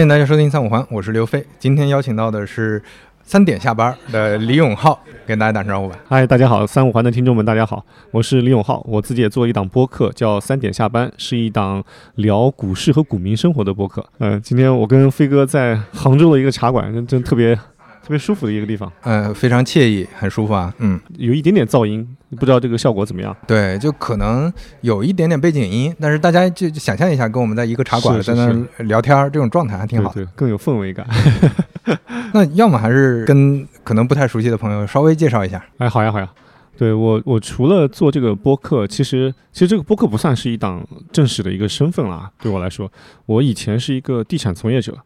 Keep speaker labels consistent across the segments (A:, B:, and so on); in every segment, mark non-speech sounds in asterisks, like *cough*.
A: 欢迎大家收听三五环，我是刘飞。今天邀请到的是三点下班的李永浩，跟大家打声招呼吧。
B: 嗨，大家好，三五环的听众们，大家好，我是李永浩。我自己也做一档播客，叫《三点下班》，是一档聊股市和股民生活的播客。嗯、今天我跟飞哥在杭州的一个茶馆，真真特别特别舒服的一个地方，
A: 呃，非常惬意，很舒服啊。嗯，
B: 有一点点噪音，不知道这个效果怎么样。
A: 对，就可能有一点点背景音，但是大家就就想象一下，跟我们在一个茶馆在那聊天儿，这种状态还挺好。
B: 对对，更有氛围感。*laughs*
A: 那要么还是跟可能不太熟悉的朋友稍微介绍一下。
B: 哎，好呀，好呀。对我，我除了做这个播客，其实其实这个播客不算是一档正式的一个身份啦。对我来说，我以前是一个地产从业者，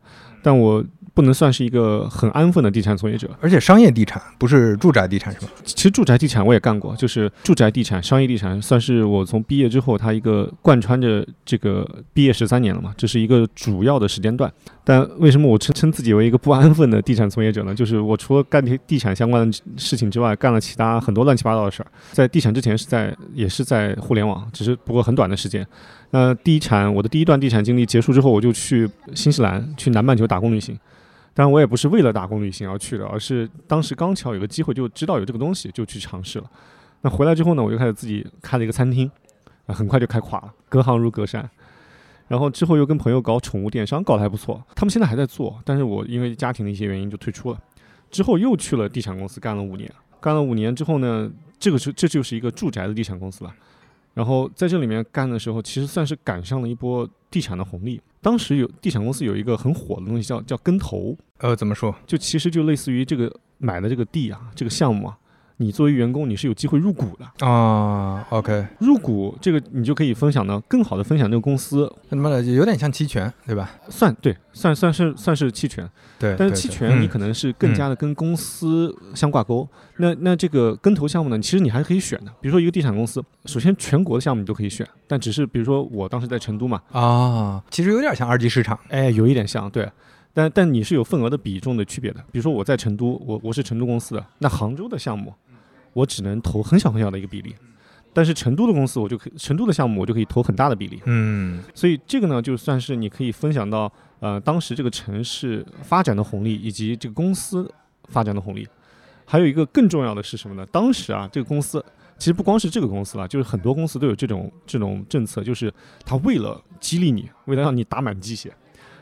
B: 但我不能算是一个很安分的地产从业者。
A: 而且商业地产不是住宅地产是吧？
B: 其实住宅地产我也干过，就是住宅地产、商业地产，算是我从毕业之后，它一个贯穿着这个毕业十三年了嘛，这是一个主要的时间段。但为什么我称称自己为一个不安分的地产从业者呢？就是我除了干地地产相关的事情之外，干了其他很多乱七八糟的事儿。在地产之前是在也是在互联网，只是不过很短的时间。那地产我的第一段地产经历结束之后，我就去新西兰去南半球打工旅行。当然，我也不是为了打工旅行而去的，而是当时刚巧有个机会，就知道有这个东西，就去尝试了。那回来之后呢，我就开始自己开了一个餐厅，啊，很快就开垮了，隔行如隔山。然后之后又跟朋友搞宠物电商，搞得还不错。他们现在还在做，但是我因为家庭的一些原因就退出了。之后又去了地产公司干了五年，干了五年之后呢，这个是这就是一个住宅的地产公司了。然后在这里面干的时候，其实算是赶上了一波地产的红利。当时有地产公司有一个很火的东西叫叫跟投，
A: 呃，怎么说？
B: 就其实就类似于这个买的这个地啊，这个项目啊，你作为员工你是有机会入股的。
A: 啊，OK，
B: 入股这个你就可以分享到更好的分享这个公司，
A: 他妈的有点像期权，对吧？
B: 算对，算算是算是期权，
A: 对，
B: 但是期权你
A: 嗯
B: 可能是更加的跟公司相挂钩。那那这个跟投项目呢，其实你还是可以选的。比如说一个地产公司，首先全国的项目你都可以选，但只是比如说我当时在成都嘛，
A: 啊，其实有点像二级市场。
B: 哎，有一点像，对。但但你是有份额的比重的区别的。比如说我在成都，我我是成都公司的，那杭州的项目，我只能投很小很小的一个比例。但是成都的公司，我就可以成都的项目，我就可以投很大的比例。
A: 嗯
B: 所以这个呢，就算是你可以分享到呃当时这个城市发展的红利，以及这个公司发展的红利。还有一个更重要的是什么呢？当时啊，这个公司其实不光是这个公司了，就是很多公司都有这种这种政策，就是他为了激励你，为了让你打满鸡血，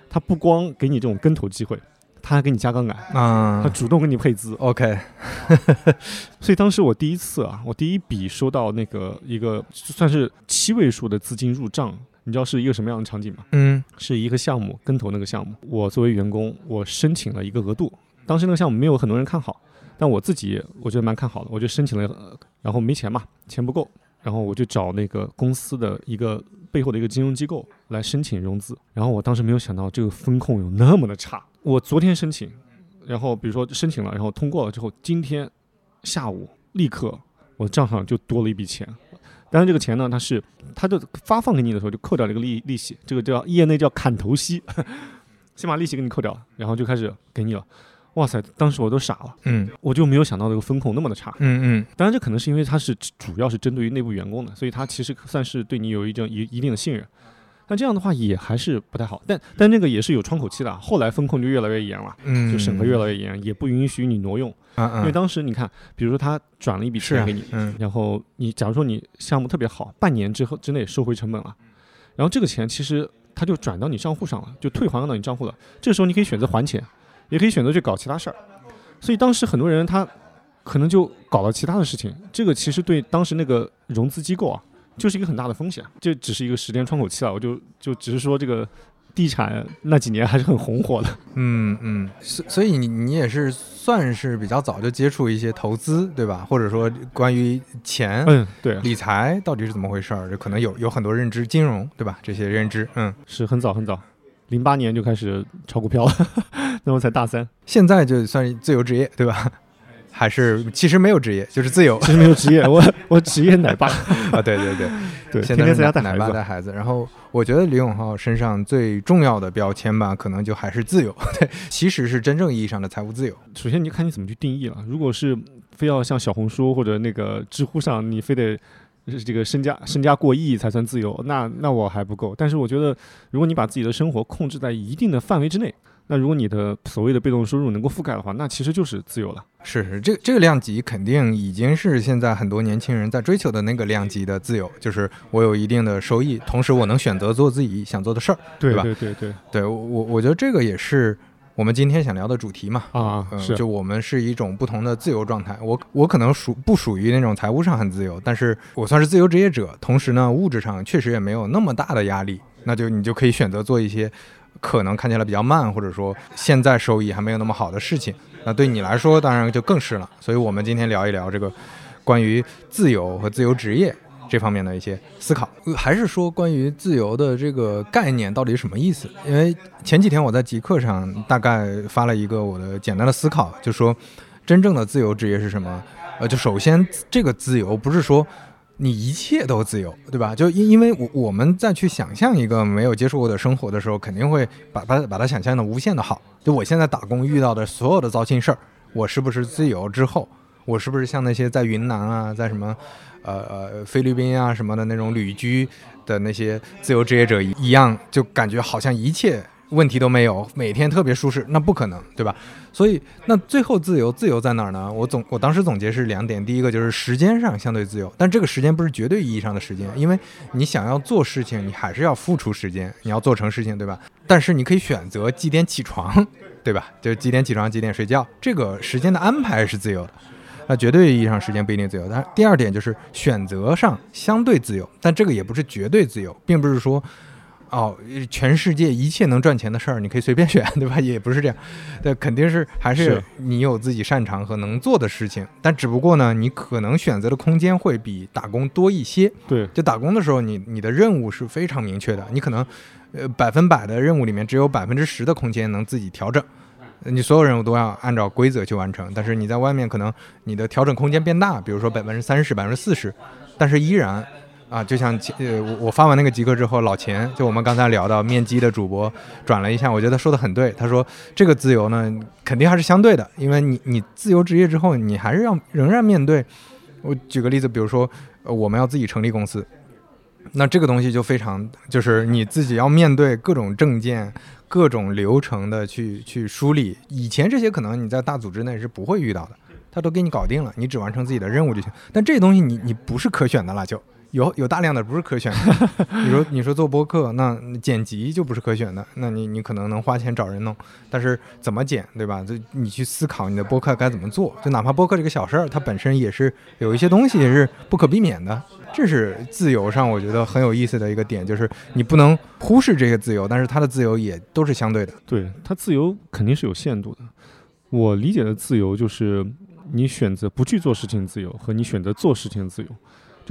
B: 他不光给你这种跟投机会，他还给你加杠杆啊，他
A: 啊
B: 主动给你配资。
A: ，OK，*laughs*
B: 所以当时我第一次啊，我第一笔收到那个一个算是七位数的资金入账，你知道是一个什么样的场景吗？
A: 嗯
B: 是一个项目跟投那个项目，我作为员工，我申请了一个额度。当时那个项目没有很多人看好，但我自己我觉得蛮看好的，我就申请了，呃然后没钱嘛，钱不够，然后我就找那个公司的一个背后的一个金融机构来申请融资。然后我当时没有想到这个风控有那么的差。我昨天申请，然后比如说申请了，然后通过了之后，今天下午立刻我账上就多了一笔钱。但是，这个钱呢，它是它就发放给你的时候就扣掉了一个利利息，这个叫业内叫砍头息，*laughs* 先把利息给你扣掉，然后就开始给你了。哇塞！当时我都傻了，
A: 嗯
B: 我就没有想到这个风控那么的差。
A: 嗯嗯
B: 当然，这可能是因为它是主要是针对于内部员工的，所以它其实算是对你有一种一一定的信任。但这样的话也还是不太好。但但那个也是有窗口期的啊，后来风控就越来越严了，
A: 嗯，
B: 就审核越来越严，也不允许你挪用。
A: 嗯嗯，
B: 因为当时你看，比如说他转了一笔钱给你，
A: 嗯
B: 然后你假如说你项目特别好，半年之后之内收回成本了，然后这个钱其实他就转到你账户上了，就退还到你账户了。这个时候你可以选择还钱，也可以选择去搞其他事儿。所以当时很多人他可能就搞了其他的事情，这个其实对当时那个融资机构啊，就是一个很大的风险。这只是一个时间窗口期了，我就就只是说这个地产那几年还是很红火的。*laughs*
A: 嗯嗯，所所以你你也是算是比较早就接触一些投资，对吧？或者说关于钱、
B: 嗯，对，
A: 理财到底是怎么回事儿，这可能有有很多认知，金融对吧？这些认知，嗯，
B: 是很早很早，零八年就开始炒股票了，*laughs* 那我才大三，
A: 现在就算是自由职业，对吧？还是其实没有职业，就是自由
B: 其实没有职业，*laughs* 我我职业奶爸，
A: 啊！对对对，
B: 对，
A: 现在是
B: 天天在家带
A: 奶
B: 孩子。
A: 爸带孩子。然后我觉得李永浩身上最重要的标签吧，可能就还是自由，*laughs* 对，其实是真正意义上的财务自由。
B: 首先，你就看你怎么去定义了。如果是非要像小红书或者那个知乎上，你非得这个身家身家过亿才算自由，那那我还不够。但是我觉得，如果你把自己的生活控制在一定的范围之内，那如果你的所谓的被动收入能够覆盖的话，那其实就是自由了。
A: 是是，这这个量级肯定已经是现在很多年轻人在追求的那个量级的自由，就是我有一定的收益，同时我能选择做自己想做的事儿，
B: 对
A: 吧？
B: 对对对，
A: 对我我觉得这个也是我们今天想聊的主题嘛。
B: 啊，
A: 嗯，
B: 是
A: 就我们是一种不同的自由状态。我我可能属不属于那种财务上很自由，但是我算是自由职业者，同时呢，物质上确实也没有那么大的压力。那就你就可以选择做一些可能看起来比较慢，或者说现在收益还没有那么好的事情。那对你来说，当然就更是了。所以我们今天聊一聊这个关于自由和自由职业这方面的一些思考，还是说关于自由的这个概念到底什么意思？因为前几天我在极客上大概发了一个我的简单的思考，就说真正的自由职业是什么？呃，就首先这个自由不是说你一切都自由，对吧？就因因为我我们再去想象一个没有接触过的生活的时候，肯定会把把把它想象的无限的好。就我现在打工遇到的所有的糟心事儿，我是不是自由之后，我是不是像那些在云南啊，在什么呃呃菲律宾啊什么的那种旅居的那些自由职业者一样，就感觉好像一切问题都没有，每天特别舒适？那不可能，对吧？所以那最后自由自由在哪儿呢？我总我当时总结是两点，第一个就是时间上相对自由，但这个时间不是绝对意义上的时间，因为你想要做事情，你还是要付出时间，你要做成事情，对吧？但是你可以选择几点起床，对吧？就几点起床，几点睡觉，这个时间的安排是自由的。那绝对意义上时间不一定自由，但第二点就是选择上相对自由，但这个也不是绝对自由，并不是说，哦，全世界一切能赚钱的事儿你可以随便选，*laughs* 对吧？也不是这样，对，肯定是还是
B: 是
A: 你有自己擅长和能做的事情，但只不过呢，你可能选择的空间会比打工多一些。
B: 对
A: 就打工的时候，你你的任务是非常明确的，你可能，呃，百分百的任务里面只有百分之十的空间能自己调整，呃你所有任务都要按照规则去完成。但是你在外面可能你的调整空间变大，比如说百分之三十、百分之四十，但是依然。啊，就像呃，我我发完那个极客之后，老钱就我们刚才聊到面基的主播转了一下，我觉得说的很对。他说这个自由呢，肯定还是相对的，因为你你自由职业之后，你还是要仍然面对。我举个例子，比如说，呃，我们要自己成立公司，那这个东西就非常，就是你自己要面对各种证件、各种流程的去去梳理。以前这些可能你在大组织内是不会遇到的，他都给你搞定了，你只完成自己的任务就行。但这东西你你不是可选的了，就有有大量的不是可选的。你说你说做播客，那剪辑就不是可选的，那你你可能能花钱找人弄，但是怎么剪，对吧？就你去思考你的播客该怎么做，就哪怕播客这个小事儿，它本身也是有一些东西是不可避免的。这是自由上我觉得很有意思的一个点，就是你不能忽视这些自由，但是它的自由也都是相对的。
B: 对，它自由肯定是有限度的。我理解的自由就是你选择不去做事情自由和你选择做事情自由。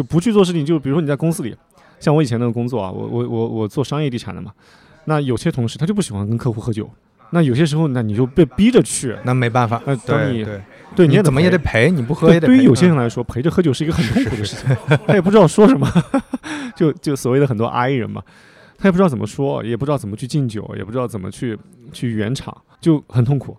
B: 就不去做事情，就比如说你在公司里，像我以前那个工作啊，我我我我做商业地产的嘛，那有些同事他就不喜欢跟客户喝酒，那有些时候那你就被逼着去，
A: 那没办法，
B: 那当你
A: 对对，
B: 对你也
A: 怎么也得
B: 陪。
A: 你不喝
B: 对，
A: 也得陪。
B: 对于有些人
A: 嗯
B: 来说，陪着喝酒是一个很痛苦的事情，*laughs* 他也不知道说什么，*laughs* 就就所谓的很多 I 人嘛，他也不知道怎么说，也不知道怎么去敬酒，也不知道怎么去去圆场，就很痛苦。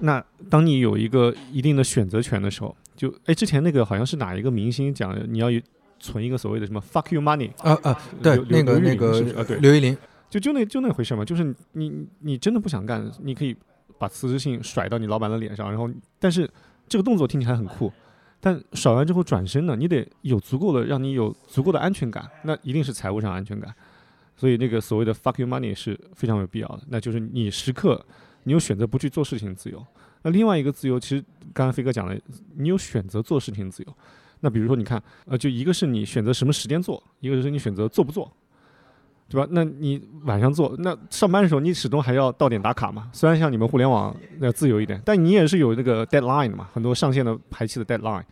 B: 那当你有一个一定的选择权的时候，就哎，之前那个好像是哪一个明星讲，你要有存一个所谓的什么 fuck you money，
A: 啊啊，对，那个那个
B: 啊对。
A: 刘依林，
B: 就就那就那回事嘛，就是你你你真的不想干，你可以把辞职信甩到你老板的脸上，然后但是这个动作听起来很酷，但甩完之后转身呢，你得有足够的让你有足够的安全感，那一定是财务上安全感，所以那个所谓的 fuck you money 是非常有必要的，那就是你时刻你有选择不去做事情的自由。那另外一个自由，其实刚才飞哥讲了，你有选择做事情的自由。那比如说，你看，呃，就一个是你选择什么时间做，一个就是你选择做不做，对吧？那你晚上做，那上班的时候你始终还要到点打卡嘛。虽然像你们互联网要自由一点，但你也是有那个 deadline 的嘛，很多上线的排期的 deadline。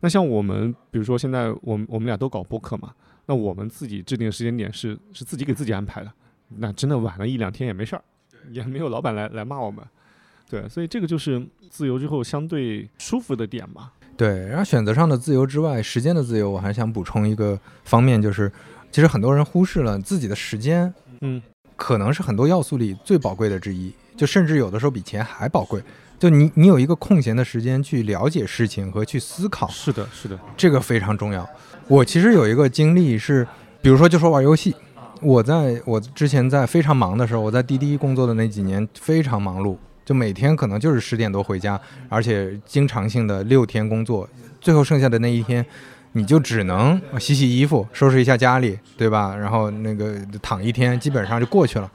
B: 那像我们，比如说现在我们我们俩都搞播客嘛，那我们自己制定的时间点是是自己给自己安排的，那真的晚了一两天也没事儿，也没有老板来来骂我们。对，所以这个就是自由之后相对舒服的点吧。
A: 对，然后选择上的自由之外，时间的自由，我还想补充一个方面，就是其实很多人忽视了自己的时间，
B: 嗯，
A: 可能是很多要素里最宝贵的之一，就甚至有的时候比钱还宝贵。就你你有一个空闲的时间去了解事情和去思考，
B: 是的，是的，
A: 这个非常重要。我其实有一个经历是，比如说就说玩游戏，我在我之前在非常忙的时候，我在滴滴工作的那几年非常忙碌，就每天可能就是十点多回家，而且经常性的六天工作，最后剩下的那一天。你就只能洗洗衣服、收拾一下家里，对吧？然后那个躺一天，基本上就过去了。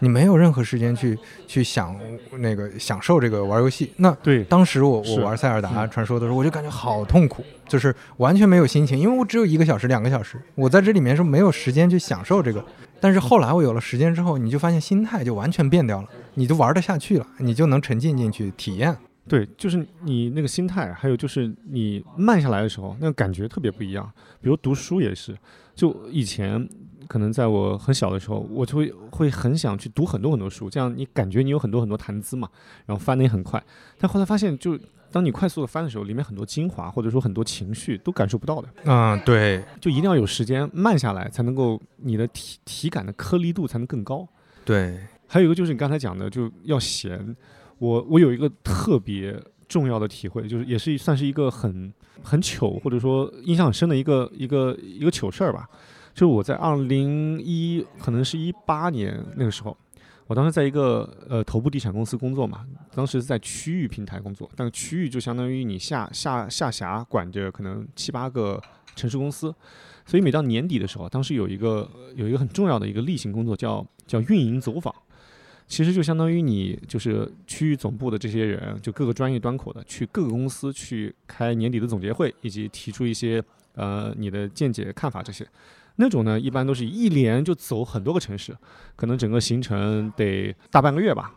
A: 你没有任何时间去去想那个享受这个玩游戏。那
B: 对，
A: 当时我我玩塞尔达传说的时候，我就感觉好痛苦，就是完全没有心情，因为我只有一个小时、两个小时，我在这里面是没有时间去享受这个。但是后来我有了时间之后，你就发现心态就完全变掉了，你就玩得下去了，你就能沉浸进去体验。
B: 对，就是你那个心态，还有就是你慢下来的时候，那个感觉特别不一样。比如读书也是，就以前可能在我很小的时候，我就会会很想去读很多很多书，这样你感觉你有很多很多谈资嘛，然后翻的也很快。但后来发现，就当你快速的翻的时候，里面很多精华或者说很多情绪都感受不到的。
A: 嗯，对
B: 就一定要有时间慢下来，才能够你的体体感的颗粒度才能更高。
A: 对，
B: 还有一个就是你刚才讲的，就要闲。我我有一个特别重要的体会，就是也是算是一个很很糗或者说印象很深的一个一个一个糗事儿吧。就我在二零一可能是一八年那个时候，我当时在一个呃头部地产公司工作嘛，当时在区域平台工作，但区域就相当于你下下下辖管着可能七八个城市公司，所以每到年底的时候，当时有一个有一个很重要的一个例行工作叫叫运营走访。其实就相当于你就是区域总部的这些人，就各个专业端口的，去各个公司去开年底的总结会，以及提出一些呃你的见解看法这些。那种呢，一般都是一连就走很多个城市，可能整个行程得大半个月吧。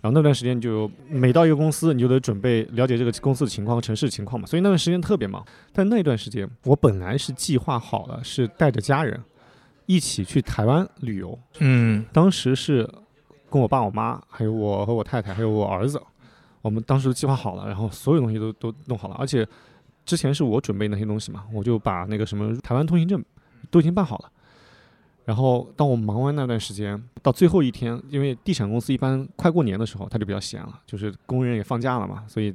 B: 然后那段时间就每到一个公司，你就得准备了解这个公司的情况和城市情况嘛。所以那段时间特别忙。但那段时间我本来是计划好了，是带着家人一起去台湾旅游。
A: 嗯
B: 当时是。跟我爸、我妈，还有我和我太太，还有我儿子，我们当时都计划好了，然后所有东西都都弄好了，而且之前是我准备那些东西嘛，我就把那个什么台湾通行证都已经办好了。然后当我忙完那段时间，到最后一天，因为地产公司一般快过年的时候他就比较闲了，就是工人也放假了嘛，所以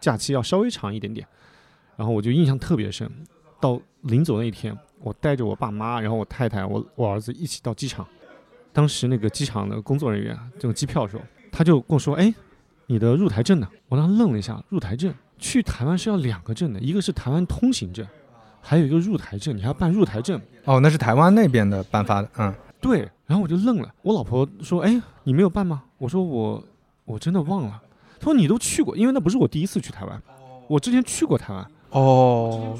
B: 假期要稍微长一点点。然后我就印象特别深，到临走那一天，我带着我爸妈，然后我太太、我我儿子一起到机场。当时那个机场的工作人员，这个机票的时候，他就跟我说：“哎，你的入台证呢？”我当时愣了一下，入台证去台湾是要两个证的，一个是台湾通行证，还有一个入台证，你还要办入台证。
A: 哦，那是台湾那边的颁发的，嗯，
B: 对。然后我就愣了，我老婆说：“哎，你没有办吗？”我说：“我我真的忘了。”她说：“你都去过，因为那不是我第一次去台湾，我之前去过台湾。”
A: 哦。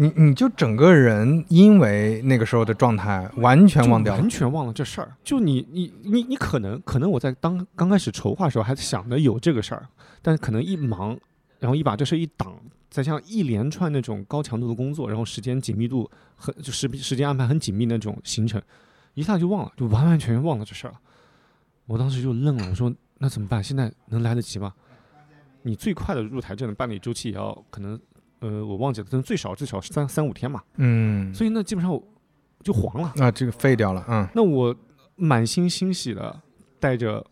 A: 你你就整个人因为那个时候的状态完全忘掉了，
B: 完全忘了这事儿。就你你你你可能可能我在当刚开始筹划的时候还想着有这个事儿，但可能一忙，然后一把这事一挡，再像一连串那种高强度的工作，然后时间紧密度很就时时间安排很紧密那种行程，一下就忘了，就完完全全忘了这事儿了。我当时就愣了，我说那怎么办？现在能来得及吗？你最快的入台证的办理周期也要可能。呃，我忘记了，但最少最少三三五天嘛。
A: 嗯，
B: 所以那基本上就黄了。
A: 啊，这个废掉了。嗯，
B: 那我满心欣喜的带着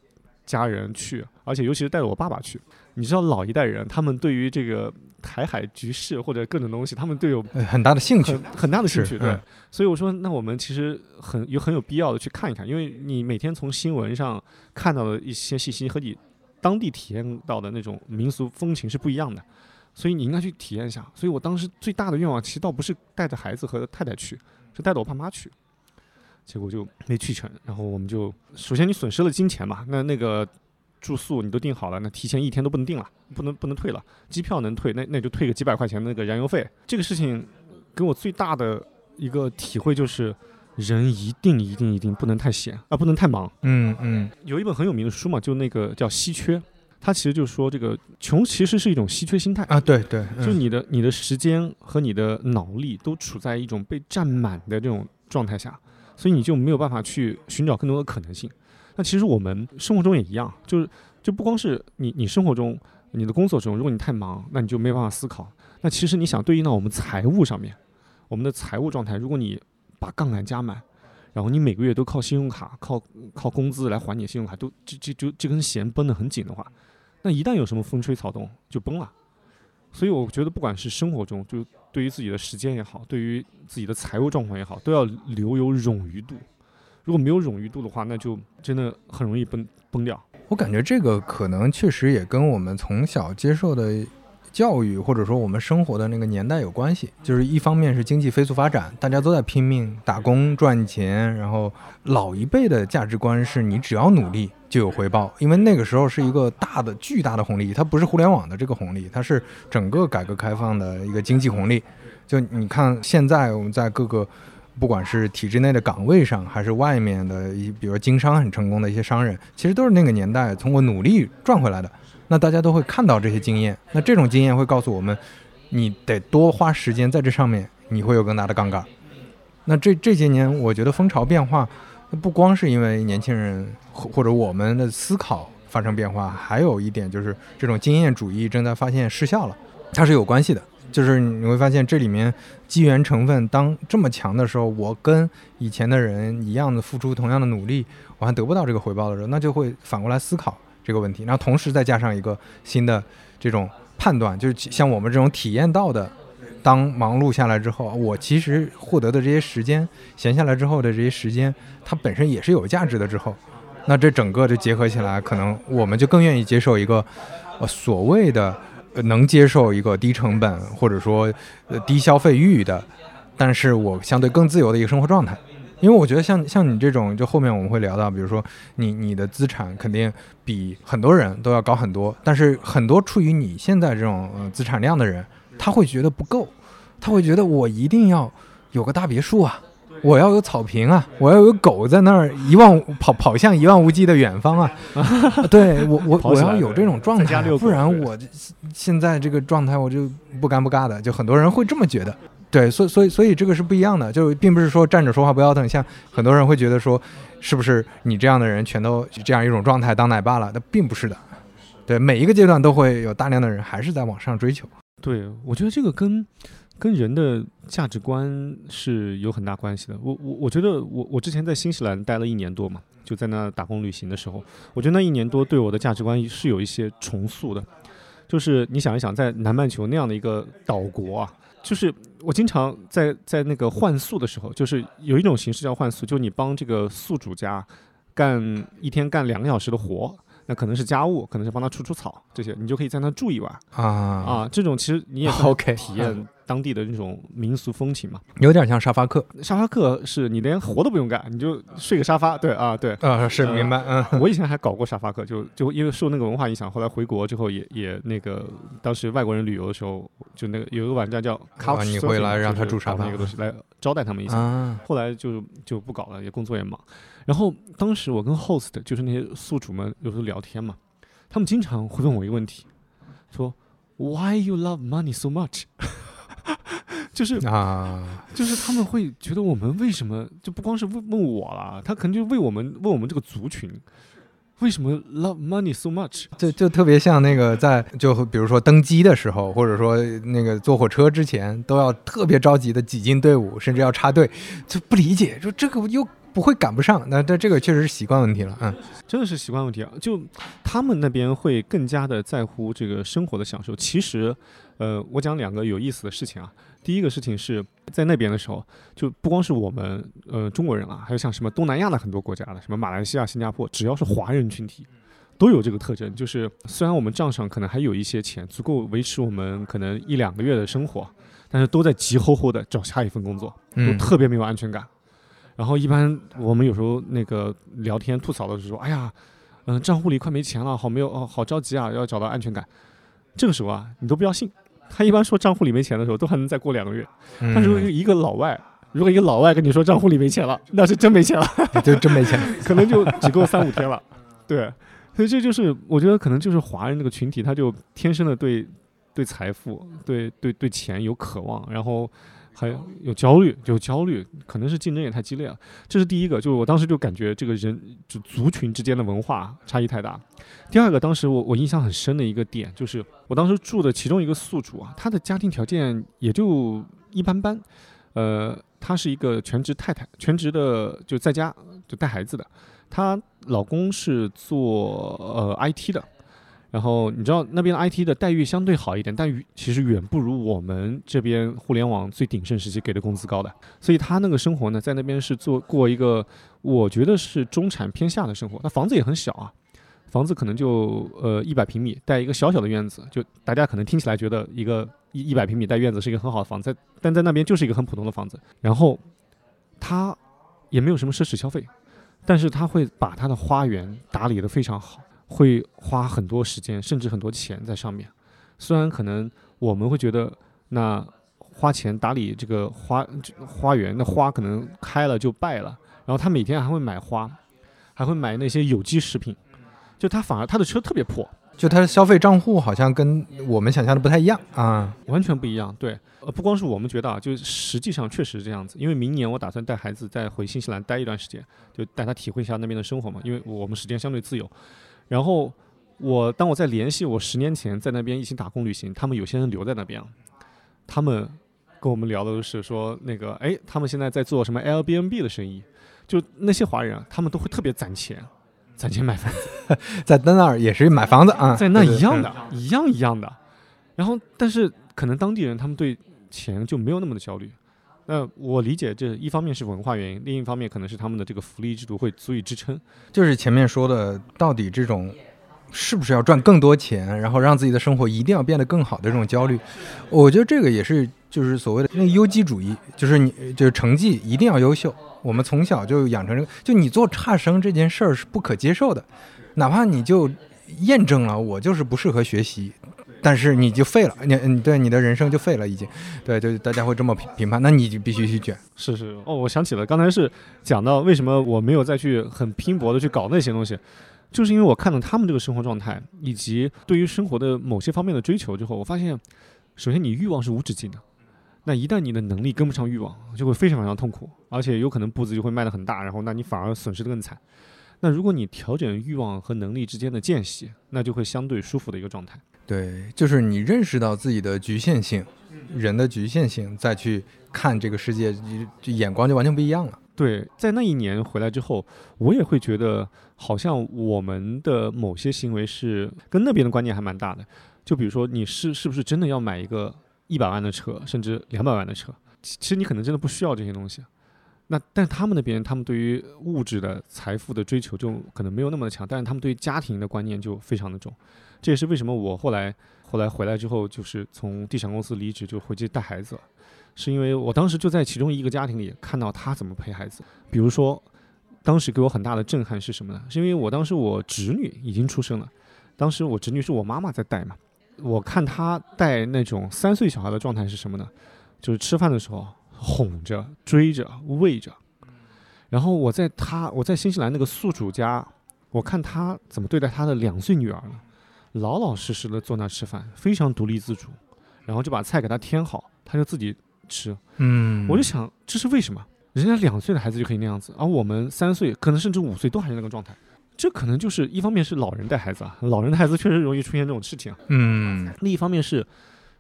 B: 家人去，而且尤其是带着我爸爸去。你知道老一代人，他们对于这个台海局势或者各种东西，他们都有
A: 很大的兴趣，
B: 很大的兴趣。对，所以我说，那我们其实很有很有必要的去看一看，因为你每天从新闻上看到的一些信息和你当地体验到的那种民俗风情是不一样的。所以你应该去体验一下。所以我当时最大的愿望，其实倒不是带着孩子和太太去，是带着我爸妈去。结果就没去成。然后我们就首先你损失了金钱嘛，那那个住宿你都订好了，那提前一天都不能订了，不能不能退了。机票能退，那那就退个几百块钱那个燃油费。这个事情给我最大的一个体会就是，人一定一定一定不能太闲啊，不能太忙。
A: 嗯嗯。
B: 有一本很有名的书嘛，就那个叫《稀缺》。它其实就说，这个穷其实是一种稀缺心态
A: 啊，对对，
B: 就你的你的时间和你的脑力都处在一种被占满的这种状态下，所以你就没有办法去寻找更多的可能性。那其实我们生活中也一样，就是就不光是你你生活中你的工作中，如果你太忙，那你就没办法思考。那其实你想对应到我们财务上面，我们的财务状态，如果你把杠杆加满，然后你每个月都靠信用卡、靠靠工资来还你信用卡，都这这就这根弦绷得很紧的话。那一旦有什么风吹草动，就崩了。所以我觉得，不管是生活中，就对于自己的时间也好，对于自己的财务状况也好，都要留有冗余度。如果没有冗余度的话，那就真的很容易崩崩掉。
A: 我感觉这个可能确实也跟我们从小接受的教育，或者说我们生活的那个年代有关系。就是一方面是经济飞速发展，大家都在拼命打工赚钱，然后老一辈的价值观是你只要努力就有回报，因为那个时候是一个大的巨大的红利，它不是互联网的这个红利，它是整个改革开放的一个经济红利。就你看现在我们在各个。不管是体制内的岗位上，还是外面的一，比如经商很成功的一些商人，其实都是那个年代通过努力赚回来的。那大家都会看到这些经验，那这种经验会告诉我们，你得多花时间在这上面，你会有更大的杠杆。那这这些年，我觉得风潮变化，不光是因为年轻人或者我们的思考发生变化，还有一点就是这种经验主义正在发现失效了，它是有关系的。就是你会发现这里面机缘成分当这么强的时候，我跟以前的人一样的付出同样的努力，我还得不到这个回报的时候，那就会反过来思考这个问题。然后同时再加上一个新的这种判断，就是像我们这种体验到的，当忙碌下来之后，我其实获得的这些时间，闲下来之后的这些时间，它本身也是有价值的。之后，那这整个就结合起来，可能我们就更愿意接受一个呃所谓的。能接受一个低成本或者说呃低消费欲的，但是我相对更自由的一个生活状态，因为我觉得像像你这种，就后面我们会聊到，比如说你你的资产肯定比很多人都要高很多，但是很多处于你现在这种资产量的人，他会觉得不够，他会觉得我一定要有个大别墅啊。我要有草坪啊！我要有狗在那儿一望跑跑向一望无际的远方啊！*laughs* 对我我 *laughs* 我要有这种状态，不然我现在这个状态我就不尴不尬的。就很多人会这么觉得，对，所以所以所以这个是不一样的，就并不是说站着说话不腰疼。像很多人会觉得说，是不是你这样的人全都这样一种状态当奶爸了？那并不是的，对，每一个阶段都会有大量的人还是在往上追求。
B: 对，我觉得这个跟。跟人的价值观是有很大关系的。我我我觉得我我之前在新西兰待了一年多嘛，就在那打工旅行的时候，我觉得那一年多对我的价值观是有一些重塑的。就是你想一想，在南半球那样的一个岛国啊，就是我经常在在那个换宿的时候，就是有一种形式叫换宿，就你帮这个宿主家干一天干两个小时的活。那可能是家务，可能是帮他除除草，这些你就可以在那住一晚啊啊！这种其实你也 *laughs*
A: OK
B: 体验当地的那种民俗风情嘛，
A: 有点像沙发客。
B: 沙发客是你连活都不用干，你就睡个沙发。对啊，对
A: 啊，是明白。嗯，
B: 我以前还搞过沙发客，就就因为受那个文化影响，后来回国之后也也那个，当时外国人旅游的时候，就那个有一个网站叫 Couch，
A: 你会来让他住沙发
B: 那个东西来招待他们一下。后来就就不搞了，也工作也忙。然后当时我跟 host 就是那些宿主们有时候聊天嘛，他们经常会问我一个问题，说 Why you love money so much？*laughs* 就是
A: 啊，
B: 就是他们会觉得我们为什么就不光是问问我了，他可能就为我们问我们这个族群为什么 love money so much？
A: 就就特别像那个在就比如说登机的时候，或者说那个坐火车之前都要特别着急的挤进队伍，甚至要插队，就不理解，说这个又。不会赶不上，那这这个确实是习惯问题了，嗯，
B: 真的是习惯问题啊。就他们那边会更加的在乎这个生活的享受。其实，呃，我讲两个有意思的事情啊。第一个事情是在那边的时候，就不光是我们呃中国人啊，还有像什么东南亚的很多国家的，什么马来西亚、新加坡，只要是华人群体，都有这个特征。就是虽然我们账上可能还有一些钱，足够维持我们可能一两个月的生活，但是都在急吼吼的找下一份工作，都特别没有安全感。然后一般我们有时候那个聊天吐槽的时候，哎呀，嗯，账户里快没钱了，好没有哦，好着急啊，要找到安全感。这个时候啊，你都不要信，他一般说账户里没钱的时候，都还能再过两个月。但是如果一个老外，如果一个老外跟你说账户里没钱了，那是真没钱了，
A: 就真没钱，*laughs*
B: 可能就只够三五天了。对，所以这就是我觉得可能就是华人这个群体，他就天生的对对财富、对对对钱有渴望，然后。还有焦虑，有焦虑，可能是竞争也太激烈了。这是第一个，就是我当时就感觉这个人就族群之间的文化差异太大。第二个，当时我我印象很深的一个点，就是我当时住的其中一个宿主啊，她的家庭条件也就一般般。呃，她是一个全职太太，全职的就在家就带孩子的。她老公是做呃 IT 的。然后你知道那边 IT 的待遇相对好一点，但远其实远不如我们这边互联网最鼎盛时期给的工资高的。所以他那个生活呢，在那边是做过一个我觉得是中产偏下的生活。他房子也很小啊，房子可能就呃一百平米，带一个小小的院子。就大家可能听起来觉得一个一一百平米带院子是一个很好的房子，但在那边就是一个很普通的房子。然后他也没有什么奢侈消费，但是他会把他的花园打理得非常好。会花很多时间，甚至很多钱在上面。虽然可能我们会觉得，那花钱打理这个花花园那花可能开了就败了。然后他每天还会买花，还会买那些有机食品。就他反而他的车特别破，
A: 就他的消费账户好像跟我们想象的不太一样啊，
B: 完全不一样。对，呃，不光是我们觉得啊，就实际上确实是这样子。因为明年我打算带孩子再回新西兰待一段时间，就带他体会一下那边的生活嘛。因为我们时间相对自由。然后我当我在联系我十年前在那边一起打工旅行，他们有些人留在那边，他们跟我们聊的都是说那个哎，他们现在在做什么 Airbnb 的生意，就那些华人啊，他们都会特别攒钱，攒钱买 *laughs* 房子，
A: 在在那儿也是买房子啊，
B: 在那一样的，一样一样的。然后但是可能当地人他们对钱就没有那么的焦虑。那我理解这一方面是文化原因，另一方面可能是他们的这个福利制度会足以支撑。
A: 就是前面说的，到底这种是不是要赚更多钱，然后让自己的生活一定要变得更好的这种焦虑，我觉得这个也是就是所谓的那个优绩主义，就是你就是成绩一定要优秀。我们从小就养成这个，就你做差生这件事儿是不可接受的，哪怕你就验证了我就是不适合学习。但是你就废了，你你对你的人生就废了，已经，对，就大家会这么评评判，那你就必须去卷。
B: 是是哦，我想起了，刚才是讲到为什么我没有再去很拼搏的去搞那些东西，就是因为我看到他们这个生活状态以及对于生活的某些方面的追求之后，我发现，首先你欲望是无止境的，那一旦你的能力跟不上欲望，就会非常非常痛苦，而且有可能步子就会迈得很大，然后那你反而损失的更惨。那如果你调整欲望和能力之间的间隙，那就会相对舒服的一个状态。
A: 对，就是你认识到自己的局限性，人的局限性，再去看这个世界，就眼光就完全不一样了。
B: 对，在那一年回来之后，我也会觉得，好像我们的某些行为是跟那边的观念还蛮大的。就比如说，你是是不是真的要买一个一百万的车，甚至两百万的车？其实你可能真的不需要这些东西。那但他们那边，他们对于物质的财富的追求就可能没有那么的强，但是他们对于家庭的观念就非常的重。这也是为什么我后来后来回来之后，就是从地产公司离职，就回去带孩子，是因为我当时就在其中一个家庭里看到他怎么陪孩子。比如说，当时给我很大的震撼是什么呢？是因为我当时我侄女已经出生了，当时我侄女是我妈妈在带嘛，我看她带那种三岁小孩的状态是什么呢？就是吃饭的时候哄着、追着、喂着，然后我在他我在新西兰那个宿主家，我看他怎么对待他的两岁女儿呢？老老实实的坐那吃饭，非常独立自主，然后就把菜给他添好，他就自己吃。
A: 嗯，
B: 我就想，这是为什么？人家两岁的孩子就可以那样子，而我们三岁，可能甚至五岁都还是那个状态。这可能就是一方面是老人带孩子啊，老人的孩子确实容易出现这种事情。
A: 嗯，
B: 另一方面是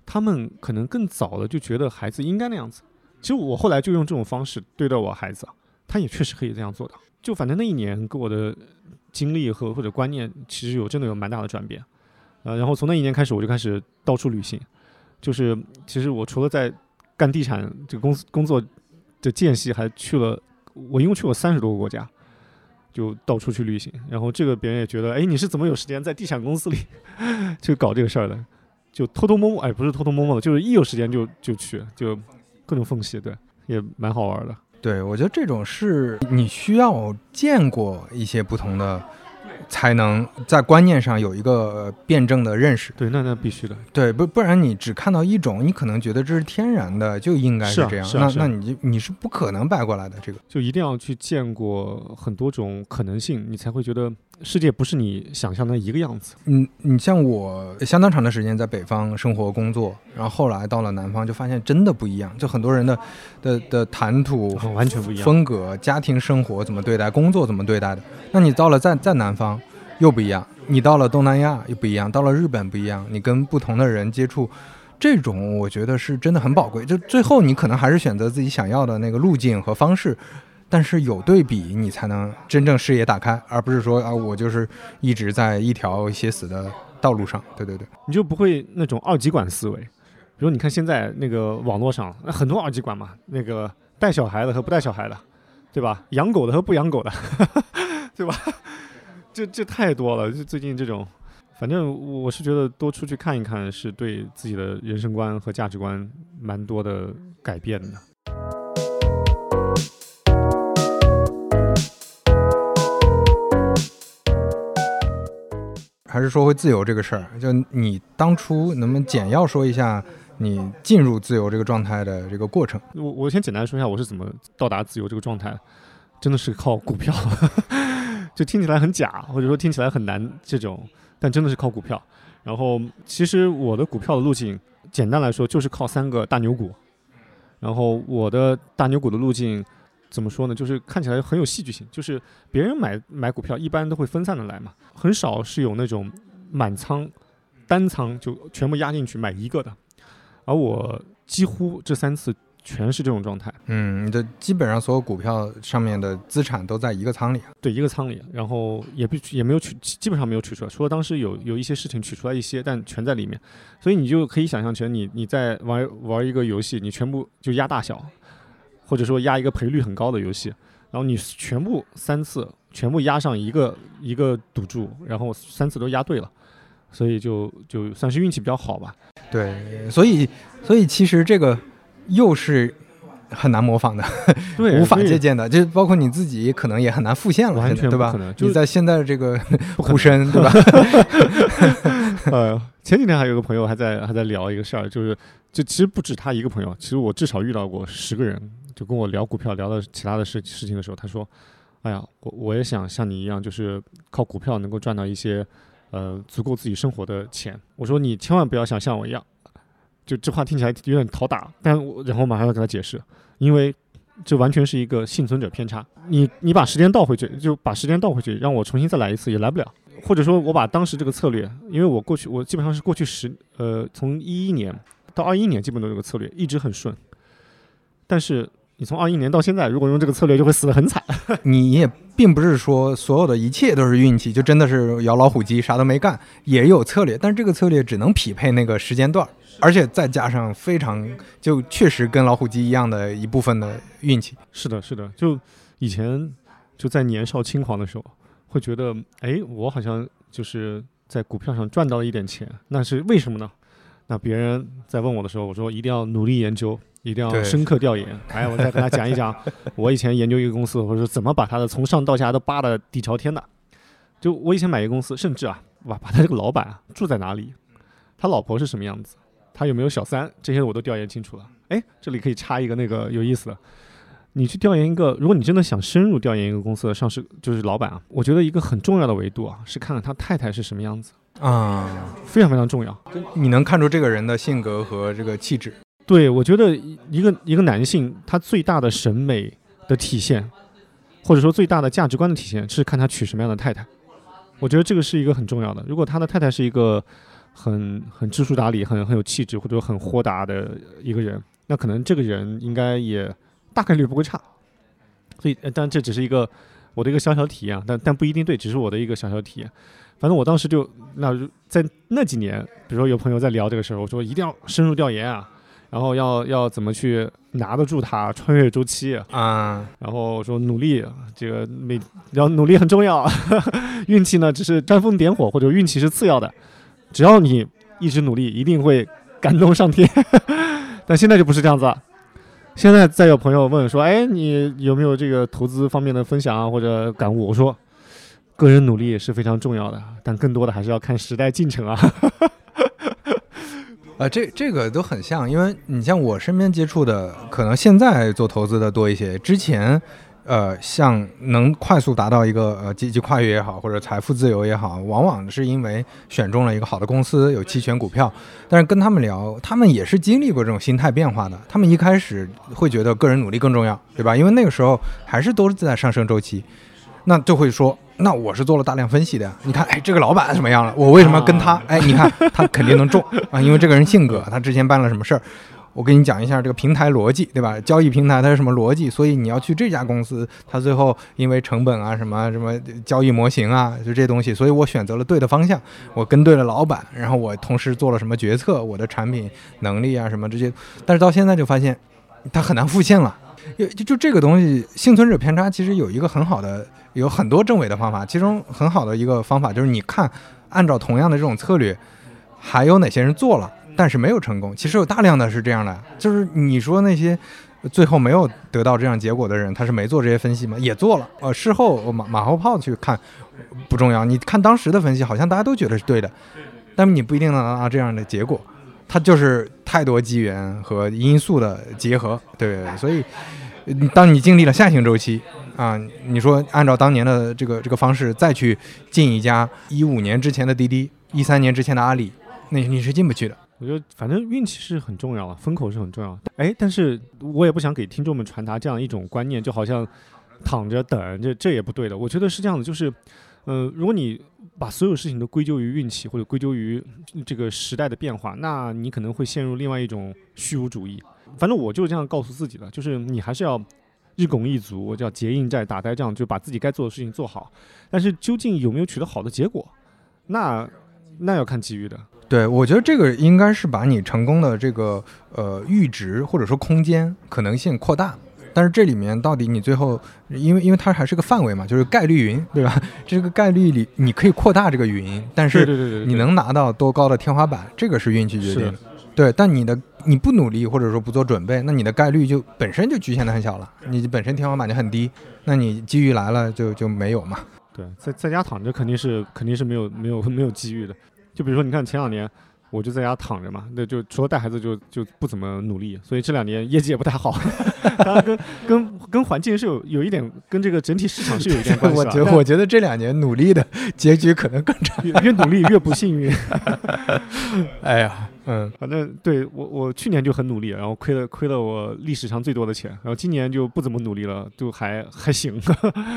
B: 他们可能更早的就觉得孩子应该那样子。其实我后来就用这种方式对待我孩子，他也确实可以这样做的。就反正那一年给我的经历和或者观念，其实有真的有蛮大的转变。呃，然后从那一年开始，我就开始到处旅行。就是其实我除了在干地产这个公司工作的间隙，还去了我一共去过三十多个国家，就到处去旅行。然后这个别人也觉得，哎，你是怎么有时间在地产公司里 *laughs* 去搞这个事儿的？就偷偷摸摸，哎，不是偷偷摸摸的，就是一有时间就就去，就各种缝隙，对，也蛮好玩的。
A: 对，我觉得这种是你需要见过一些不同的。才能在观念上有一个辩证的认识。
B: 对，那那必须的。
A: 对，不不然你只看到一种，你可能觉得这是天然的，就应该
B: 是
A: 这样。那那你就你是不可能掰过来的。这个
B: 就一定要去见过很多种可能性，你才会觉得世界不是你想象的一个样子。
A: 嗯，你像我相当长的时间在北方生活工作，然后后来到了南方，就发现真的不一样。就很多人的的的谈吐
B: 完全不一样，
A: 风格、家庭生活怎么对待，工作怎么对待的。那你到了在在南方。又不一样，你到了东南亚又不一样，到了日本不一样，你跟不同的人接触，这种我觉得是真的很宝贵。就最后你可能还是选择自己想要的那个路径和方式，但是有对比，你才能真正视野打开，而不是说啊，我就是一直在一条写死的道路上。对对对，
B: 你就不会那种二极管思维。比如你看现在那个网络上那很多二极管嘛，那个带小孩的和不带小孩的，对吧？养狗的和不养狗的，*laughs* 对吧？这这太多了。就最近这种，反正我是觉得多出去看一看，是对自己的人生观和价值观蛮多的改变的。
A: 还是说回自由这个事儿，就你当初能不能简要说一下你进入自由这个状态的这个过程？
B: 我我先简单说一下我是怎么到达自由这个状态，真的是靠股票，就听起来很假，或者说听起来很难这种，但真的是靠股票。然后其实我的股票的路径，简单来说就是靠三个大牛股。然后我的大牛股的路径怎么说呢？就是看起来很有戏剧性，就是别人买买股票一般都会分散的来嘛，很少是有那种满仓、单仓就全部压进去买一个的。而我几乎这三次全是这种状态，
A: 嗯，你的基本上所有股票上面的资产都在一个仓里，
B: 对，一个仓里，然后也不也没有取，基本上没有取出来，除了当时有有一些事情取出来一些，但全在里面，所以你就可以想象成你你在玩玩一个游戏，你全部就压大小，或者说压一个赔率很高的游戏，然后你全部三次全部压上一个一个赌注，然后三次都压对了，所以就就算是运气比较好吧。
A: 对，所以所以其实这个又是很难模仿的，
B: 对，*laughs*
A: 无法借鉴的，就包括你自己可能也很难复现了，
B: 完全
A: 对吧？
B: 就
A: 你在现在的这个呼声，对吧？*laughs*
B: 呃，前几天还有个朋友还在还在聊一个事儿，就是就其实不止他一个朋友，其实我至少遇到过十个人，就跟我聊股票聊到其他的事事情的时候，他说：“哎呀，我我也想像你一样，就是靠股票能够赚到一些呃足够自己生活的钱。”我说：“你千万不要想像我一样。”就这话听起来有点讨打，但我然后马上要给他解释，因为这完全是一个幸存者偏差。你你把时间倒回去，就把时间倒回去，让我重新再来一次也来不了。或者说我把当时这个策略，因为我过去我基本上是过去十呃从一一年到二一年基本都有个策略，一直很顺。但是你从二一年到现在，如果用这个策略，就会死得很惨。*laughs*
A: 你也并不是说所有的一切都是运气，就真的是摇老虎机啥都没干，也有策略，但是这个策略只能匹配那个时间段，而且再加上非常就确实跟老虎机一样的一部分的运气。
B: 是的，是的，就以前就在年少轻狂的时候，会觉得，哎，我好像就是在股票上赚到了一点钱，那是为什么呢？那别人在问我的时候，我说一定要努力研究，一定要深刻调研。*laughs* 哎，我再跟他讲一讲，我以前研究一个公司，或者说怎么把他的从上到下都扒的底朝天的。就我以前买一个公司，甚至啊，把，把他这个老板啊住在哪里，他老婆是什么样子，他有没有小三，这些我都调研清楚了。哎，这里可以插一个那个有意思的，你去调研一个，如果你真的想深入调研一个公司的上市，就是老板啊，我觉得一个很重要的维度啊，是看看他太太是什么样子，
A: 啊、
B: 非常非常重要。
A: 你能看出这个人的性格和这个气质。
B: 对我觉得一个一个男性他最大的审美的体现，或者说最大的价值观的体现，是看他娶什么样的太太。我觉得这个是一个很重要的。如果他的太太是一个很很知书达理、很很有气质或者很豁达的一个人，那可能这个人应该也大概率不会差。所以，但这只是一个我的一个小小体验，但但不一定对，只是我的一个小小体验。反正我当时就那在那几年，比如说有朋友在聊这个事儿，我说一定要深入调研啊，然后要要怎么去拿得住它，穿越周期啊，
A: 啊、
B: 然后说努力，这个每要努力很重要，*laughs* 运气呢只是煽风点火或者运气是次要的，只要你一直努力，一定会感动上天。*laughs* 但现在就不是这样子了。现在再有朋友问说，哎，你有没有这个投资方面的分享啊或者感悟？我说，个人努力是非常重要的，但更多的还是要看时代进程啊。
A: 呃，这这个都很像，因为你像我身边接触的，可能现在做投资的多一些，之前。呃，像能快速达到一个呃阶级跨越也好，或者财富自由也好，往往是因为选中了一个好的公司，有期权股票。但是跟他们聊，他们也是经历过这种心态变化的。他们一开始会觉得个人努力更重要，对吧？因为那个时候还是都是在上升周期，那就会说，那我是做了大量分析的。*laughs* 你看，哎，这个老板怎么样了？我为什么要跟他？哎，你看他肯定能中 *laughs* 啊，因为这个人性格，他之前办了什么事儿。我跟你讲一下这个平台逻辑，对吧？交易平台它是什么逻辑？所以你要去这家公司，它最后因为成本啊什么什么交易模型啊，就这些东西，所以我选择了对的方向，我跟对了老板，然后我同时做了什么决策，我的产品能力啊什么这些，但是到现在就发现它很难复现了。就就就这个东西，幸存者偏差其实有一个很好的，有很多证伪的方法，其中很好的一个方法就是你看，按照同样的这种策略，还有哪些人做了，但是没有成功。其实有大量的是这样的，就是你说那些最后没有得到这样结果的人，他是没做这些分析吗？也做了。呃，事后马马后炮去看不重要，你看当时的分析，好像大家都觉得是对的，但是你不一定能拿到这样的结果。它就是太多机缘和因素的结合，对，所以当你经历了下行周期啊，你说按照当年的这个这个方式再去进一家一五年之前的滴滴，一三年之前的阿里，那你是进不去的。
B: 我觉得反正运气是很重要的，风口是很重要。哎，但是我也不想给听众们传达这样一种观念，就好像躺着等，这这也不对的。我觉得是这样的，就是。呃，如果你把所有事情都归咎于运气，或者归咎于这个时代的变化，那你可能会陷入另外一种虚无主义。反正我就是这样告诉自己的，就是你还是要日拱一卒，我叫结硬寨打呆仗，就把自己该做的事情做好。但是究竟有没有取得好的结果，那那要看机遇的。
A: 对，我觉得这个应该是把你成功的这个呃阈值或者说空间可能性扩大。但是这里面到底你最后，因为因为它还是个范围嘛，就是概率云，对吧？*laughs* 这个概率里你可以扩大这个云，但是你能拿到多高的天花板，这个是运气决定的。对，但你的你不努力或者说不做准备，那你的概率就本身就局限的很小了，你本身天花板就很低，那你机遇来了就就没有嘛。
B: 对，在在家躺着肯定是肯定是没有没有没有机遇的。就比如说你看前两年。我就在家躺着嘛，那就除了带孩子就就不怎么努力，所以这两年业绩也不太好。*laughs* 当然跟跟跟环境是有有一点跟这个整体市场是有一点关系。
A: 我觉我觉得这两年努力的结局可能更差，
B: 越努力越不幸运。*laughs*
A: 哎呀。嗯，
B: 反正对我我去年就很努力，然后亏了亏了我历史上最多的钱，然后今年就不怎么努力了，就还 *laughs* 还行，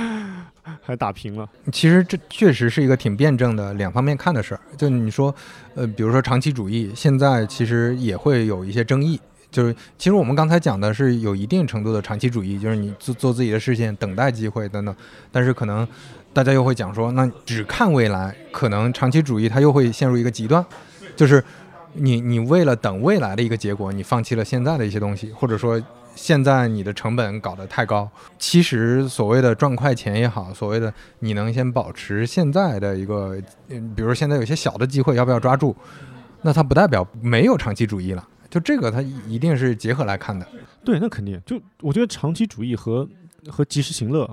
B: *laughs* 还打平了。
A: 其实这确实是一个挺辩证的两方面看的事儿。就你说，呃，比如说长期主义，现在其实也会有一些争议。就是其实我们刚才讲的是有一定程度的长期主义，就是你做做自己的事情，等待机会等等。但是可能大家又会讲说，那只看未来，可能长期主义它又会陷入一个极端，就是。你你为了等未来的一个结果，你放弃了现在的一些东西，或者说现在你的成本搞得太高。其实所谓的赚快钱也好，所谓的你能先保持现在的一个，嗯，比如现在有些小的机会，要不要抓住？那它不代表没有长期主义了。就这个，它一定是结合来看的。
B: 对，那肯定。就我觉得长期主义和和及时行乐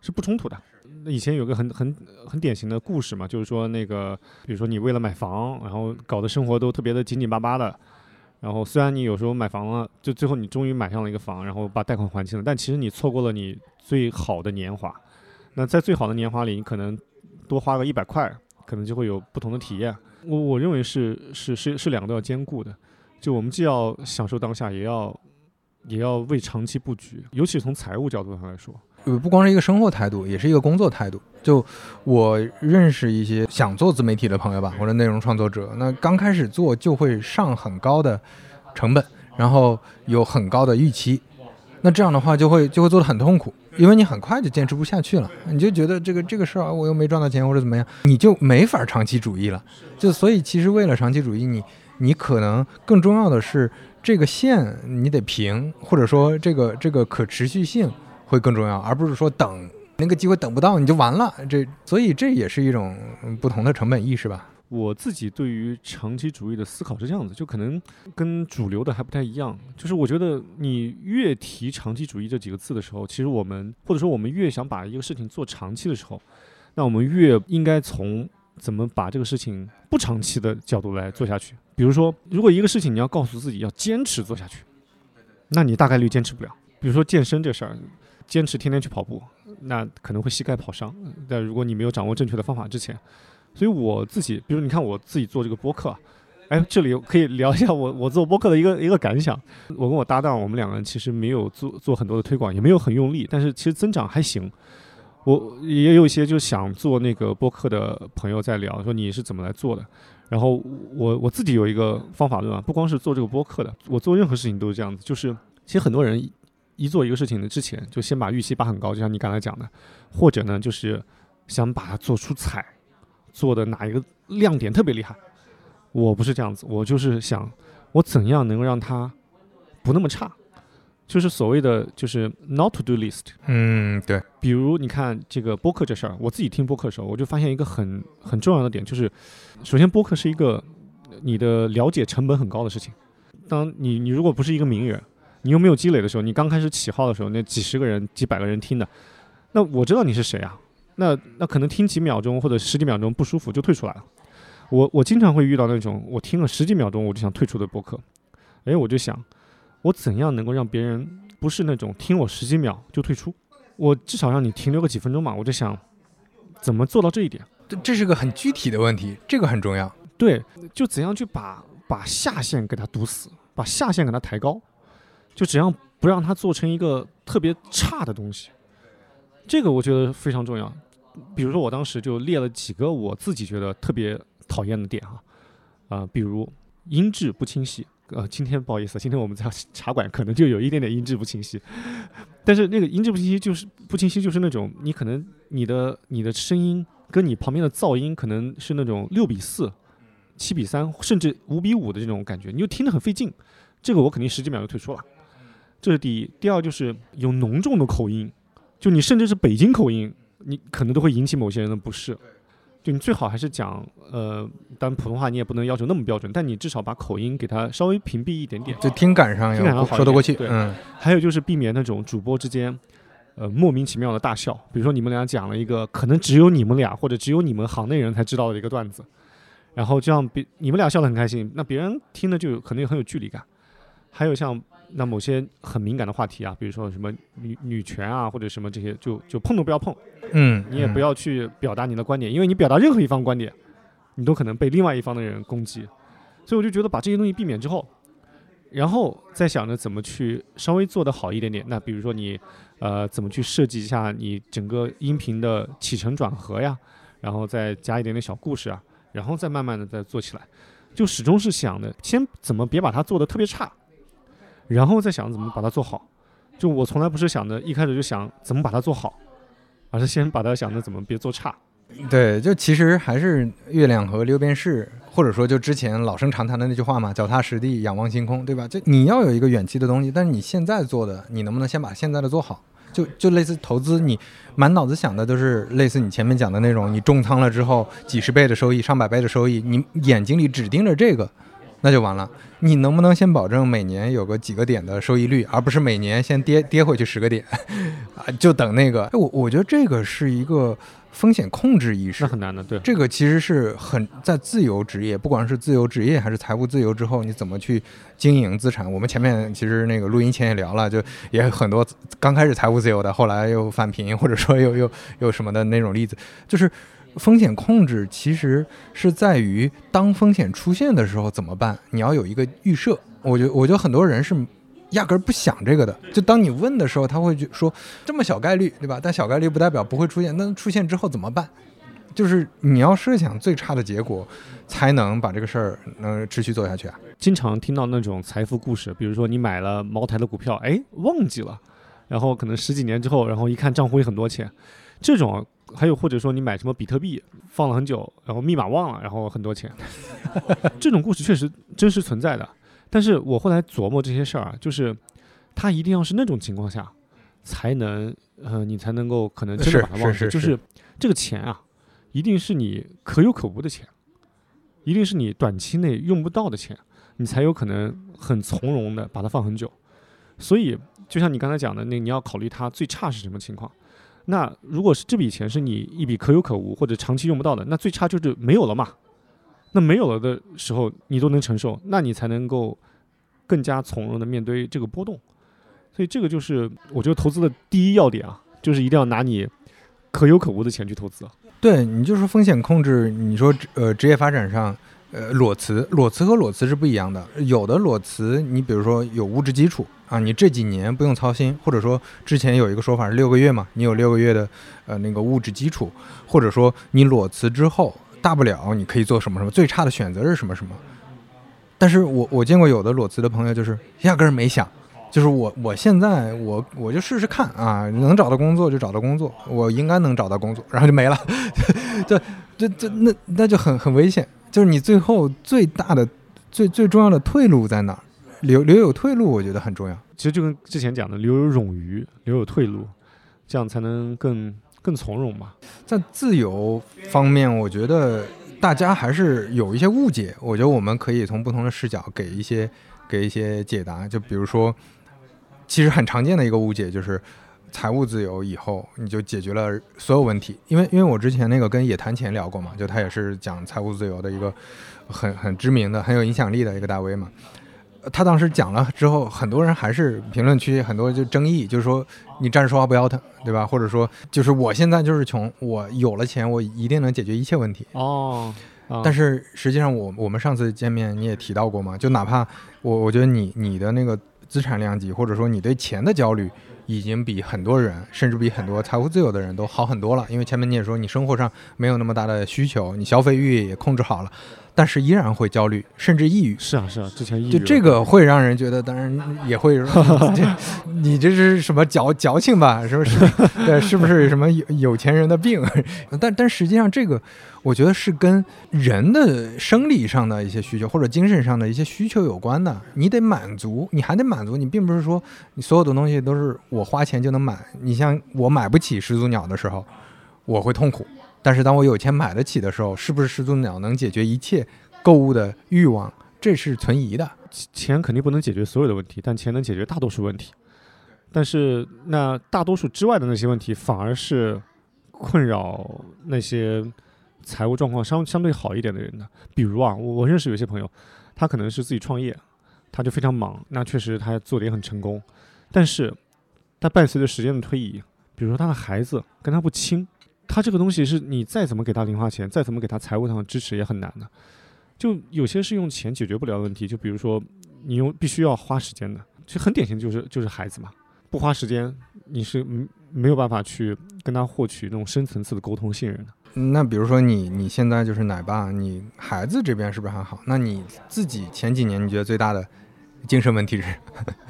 B: 是不冲突的。那以前有个很很很典型的故事嘛，就是说那个，比如说你为了买房，然后搞得生活都特别的紧紧巴巴的，然后虽然你有时候买房了，就最后你终于买上了一个房，然后把贷款还清了，但其实你错过了你最好的年华。那在最好的年华里，你可能多花个一百块，可能就会有不同的体验。我我认为是是是是两个都要兼顾的，就我们既要享受当下，也要也要为长期布局，尤其是从财务角度上来说。
A: 呃，不光是一个生活态度，也是一个工作态度。就我认识一些想做自媒体的朋友吧，或者内容创作者，那刚开始做就会上很高的成本，然后有很高的预期，那这样的话就会就会做得很痛苦，因为你很快就坚持不下去了，你就觉得这个这个事儿我又没赚到钱或者怎么样，你就没法长期主义了。就所以其实为了长期主义，你你可能更重要的是这个线你得平，或者说这个这个可持续性。会更重要，而不是说等那个机会等不到你就完了。这所以这也是一种不同的成本意识吧。
B: 我自己对于长期主义的思考是这样子，就可能跟主流的还不太一样。就是我觉得你越提长期主义这几个字的时候，其实我们或者说我们越想把一个事情做长期的时候，那我们越应该从怎么把这个事情不长期的角度来做下去。比如说，如果一个事情你要告诉自己要坚持做下去，那你大概率坚持不了。比如说健身这事儿。坚持天天去跑步，那可能会膝盖跑伤。但如果你没有掌握正确的方法之前，所以我自己，比如你看我自己做这个播客，哎，这里可以聊一下我我做播客的一个一个感想。我跟我搭档，我们两个人其实没有做做很多的推广，也没有很用力，但是其实增长还行。我也有一些就想做那个播客的朋友在聊，说你是怎么来做的。然后我我自己有一个方法论啊，不光是做这个播客的，我做任何事情都是这样子。就是其实很多人一做一个事情的之前，就先把预期拔很高，就像你刚才讲的，或者呢就是想把它做出彩，做的哪一个亮点特别厉害。我不是这样子，我就是想我怎样能够让它不那么差，就是所谓的就是 not to do list。
A: 嗯，对，
B: 比如你看这个播客这事儿，我自己听播客的时候，我就发现一个很很重要的点，就是首先播客是一个你的了解成本很高的事情。当你你如果不是一个名人，你又没有积累的时候，你刚开始起号的时候，那几十个人、几百个人听的，那我知道你是谁啊？那那可能听几秒钟或者十几秒钟不舒服就退出来了。我我经常会遇到那种我听了十几秒钟我就想退出的播客，哎，我就想我怎样能够让别人不是那种听我十几秒就退出，我至少让你停留个几分钟嘛。我就想怎么做到这一点？
A: 这这是个很具体的问题，这个很重要。
B: 对，就怎样去把把下限给它堵死，把下限给它抬高，就怎样不让它做成一个特别差的东西，这个我觉得非常重要。比如说我当时就列了几个我自己觉得特别。讨厌的点啊，啊，比如音质不清晰。呃，今天不好意思，今天我们在茶馆可能就有一点点音质不清晰。但是那个音质不清晰就是不清晰，就是那种你可能你的你的声音跟你旁边的噪音可能是那种六比四、七比三，甚至五比五的这种感觉，你就听得很费劲。这个我肯定十几秒就退出了。这是第一。第二就是有浓重的口音，就你甚至是北京口音，你可能都会引起某些人的不适。就你最好还是讲，呃，当然普通话你也不能要求那么标准，但你至少把口音给它稍微屏蔽一点点，
A: 就听感上
B: 听感上
A: 说得过去。
B: 对，
A: 嗯。
B: 还有就是避免那种主播之间，呃，莫名其妙的大笑。比如说你们俩讲了一个可能只有你们俩或者只有你们行内人才知道的一个段子，然后这样别你们俩笑得很开心，那别人听的就可能很有距离感。还有像那某些很敏感的话题啊，比如说什么女女权啊或者什么这些，就就碰都不要碰。
A: 嗯，
B: 你也不要去表达你的观点，因为你表达任何一方观点，你都可能被另外一方的人攻击。所以我就觉得把这些东西避免之后，然后再想着怎么去稍微做得好一点点。那比如说你，呃，怎么去设计一下你整个音频的起承转合呀，然后再加一点点小故事啊，然后再慢慢的再做起来。就始终是想的，先怎么别把它做得特别差，然后再想怎么把它做好。就我从来不是想着一开始就想怎么把它做好。而是先把它想着怎么别做差，
A: 对，就其实还是月亮和六便士，或者说就之前老生常谈的那句话嘛，脚踏实地，仰望星空，对吧？就你要有一个远期的东西，但是你现在做的，你能不能先把现在的做好？就就类似投资，你满脑子想的都是类似你前面讲的那种，你重仓了之后几十倍的收益，上百倍的收益，你眼睛里只盯着这个。那就完了，你能不能先保证每年有个几个点的收益率，而不是每年先跌跌回去十个点，*laughs* 啊，就等那个？我我觉得这个是一个风险控制意识，
B: 那很难的。对，
A: 这个其实是很在自由职业，不管是自由职业还是财务自由之后，你怎么去经营资产？我们前面其实那个录音前也聊了，就也很多刚开始财务自由的，后来又返贫，或者说又又又什么的那种例子，就是。风险控制其实是在于，当风险出现的时候怎么办？你要有一个预设。我觉我觉得很多人是压根儿不想这个的。就当你问的时候，他会说这么小概率，对吧？但小概率不代表不会出现。那出现之后怎么办？就是你要设想最差的结果，才能把这个事儿能持续做下去啊。
B: 经常听到那种财富故事，比如说你买了茅台的股票，哎，忘记了，然后可能十几年之后，然后一看账户里很多钱，这种。还有或者说你买什么比特币放了很久，然后密码忘了，然后很多钱，*laughs* 这种故事确实真实存在的。但是我后来琢磨这些事儿啊，就是它一定要是那种情况下，才能呃你才能够可能真的把它忘记。就是这个钱啊，一定是你可有可无的钱，一定是你短期内用不到的钱，你才有可能很从容的把它放很久。所以就像你刚才讲的，那你要考虑它最差是什么情况。那如果是这笔钱是你一笔可有可无或者长期用不到的，那最差就是没有了嘛。那没有了的时候你都能承受，那你才能够更加从容的面对这个波动。所以这个就是我觉得投资的第一要点啊，就是一定要拿你可有可无的钱去投资。
A: 对你就是风险控制，你说呃职业发展上。呃，裸辞，裸辞和裸辞是不一样的。有的裸辞，你比如说有物质基础啊，你这几年不用操心，或者说之前有一个说法是六个月嘛，你有六个月的呃那个物质基础，或者说你裸辞之后大不了你可以做什么什么，最差的选择是什么什么。但是我我见过有的裸辞的朋友，就是压根儿没想，就是我我现在我我就试试看啊，能找到工作就找到工作，我应该能找到工作，然后就没了。*laughs* 对，这这那那就很很危险，就是你最后最大的最最重要的退路在哪儿？留留有退路，我觉得很重要。
B: 其实就跟之前讲的，留有冗余，留有退路，这样才能更更从容嘛。
A: 在自由方面，我觉得。大家还是有一些误解，我觉得我们可以从不同的视角给一些给一些解答。就比如说，其实很常见的一个误解就是，财务自由以后你就解决了所有问题。因为因为我之前那个跟野谈钱聊过嘛，就他也是讲财务自由的一个很很知名的、很有影响力的一个大 V 嘛。他当时讲了之后，很多人还是评论区很多就争议，就是说你站着说话不腰疼，对吧？或者说就是我现在就是穷，我有了钱，我一定能解决一切问题。
B: 哦，
A: 但是实际上我我们上次见面你也提到过嘛，就哪怕我我觉得你你的那个资产量级，或者说你对钱的焦虑，已经比很多人，甚至比很多财务自由的人都好很多了。因为前面你也说你生活上没有那么大的需求，你消费欲也控制好了。但是依然会焦虑，甚至抑郁。
B: 是啊，是啊，之前抑郁。
A: 就这个会让人觉得，当然也会，*laughs* 你这是什么矫矫情吧？是不是？对，是不是什么有有钱人的病？*laughs* 但但实际上，这个我觉得是跟人的生理上的一些需求，或者精神上的一些需求有关的。你得满足，你还得满足。你并不是说你所有的东西都是我花钱就能买。你像我买不起始祖鸟的时候，我会痛苦。但是当我有钱买得起的时候，是不是始祖鸟能解决一切购物的欲望？这是存疑的。
B: 钱肯定不能解决所有的问题，但钱能解决大多数问题。但是那大多数之外的那些问题，反而是困扰那些财务状况相相对好一点的人的。比如啊，我我认识有些朋友，他可能是自己创业，他就非常忙，那确实他做的也很成功。但是他伴随着时间的推移，比如说他的孩子跟他不亲。他这个东西是你再怎么给他零花钱，再怎么给他财务上的支持也很难的。就有些是用钱解决不了问题，就比如说你用必须要花时间的，其实很典型就是就是孩子嘛，不花时间你是没有办法去跟他获取那种深层次的沟通信任的。
A: 那比如说你你现在就是奶爸，你孩子这边是不是还好？那你自己前几年你觉得最大的精神问题是？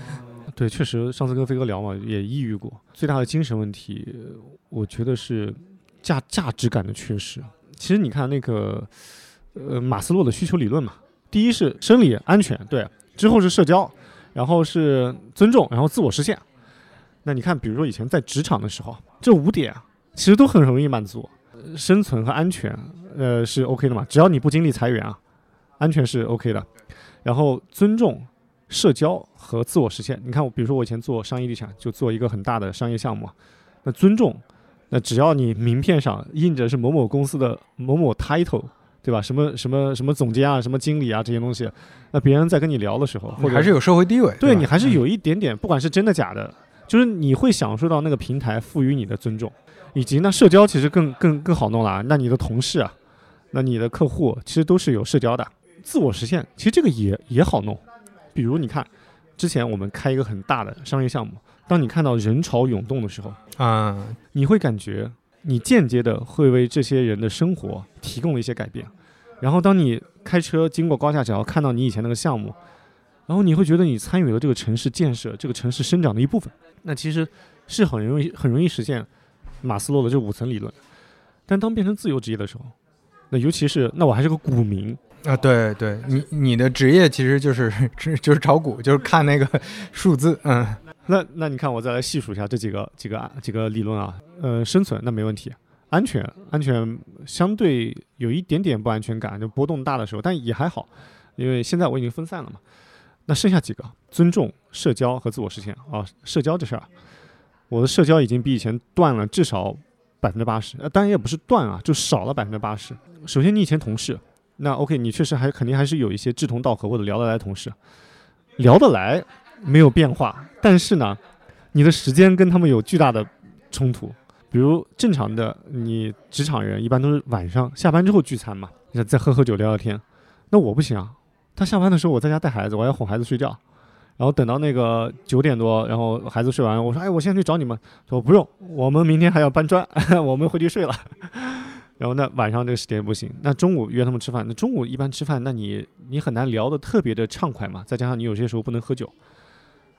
A: *laughs*
B: 对，确实上次跟飞哥聊嘛，也抑郁过。最大的精神问题，我觉得是。价价值感的缺失，其实你看那个，呃，马斯洛的需求理论嘛，第一是生理安全，对，之后是社交，然后是尊重，然后自我实现。那你看，比如说以前在职场的时候，这五点其实都很容易满足，生存和安全，呃，是 OK 的嘛，只要你不经历裁员啊，安全是 OK 的。然后尊重、社交和自我实现，你看我，比如说我以前做商业地产，就做一个很大的商业项目，那尊重。那只要你名片上印着是某某公司的某某 title，对吧？什么什么什么总监啊，什么经理啊这些东西，那别人在跟你聊的时候，
A: 你还是有社会地位，
B: 对你还是有一点点，不管是真的假的，就是你会享受到那个平台赋予你的尊重，以及那社交其实更更更好弄了。那你的同事啊，那你的客户其实都是有社交的，自我实现其实这个也也好弄。比如你看，之前我们开一个很大的商业项目。当你看到人潮涌动的时候
A: 啊，
B: 你会感觉你间接的会为这些人的生活提供了一些改变。然后当你开车经过高架桥，看到你以前那个项目，然后你会觉得你参与了这个城市建设、这个城市生长的一部分。那其实是很容易、很容易实现马斯洛的这五层理论。但当变成自由职业的时候，那尤其是那我还是个股民
A: 啊，对对，你你的职业其实就是 *laughs* 就是炒股，就是看那个数字，嗯。
B: 那那你看，我再来细数一下这几个几个啊几个理论啊。呃，生存那没问题，安全安全相对有一点点不安全感，就波动大的时候，但也还好，因为现在我已经分散了嘛。那剩下几个，尊重、社交和自我实现啊。社交这事儿，我的社交已经比以前断了至少百分之八十，呃，当然也不是断啊，就少了百分之八十。首先，你以前同事，那 OK，你确实还肯定还是有一些志同道合或者聊得来同事，聊得来。没有变化，但是呢，你的时间跟他们有巨大的冲突。比如正常的你职场人一般都是晚上下班之后聚餐嘛，再喝喝酒聊聊天。那我不行啊，他下班的时候我在家带孩子，我要哄孩子睡觉，然后等到那个九点多，然后孩子睡完，我说哎，我现在去找你们，说不用，我们明天还要搬砖，*laughs* 我们回去睡了。*laughs* 然后那晚上这个时间不行，那中午约他们吃饭，那中午一般吃饭，那你你很难聊得特别的畅快嘛，再加上你有些时候不能喝酒，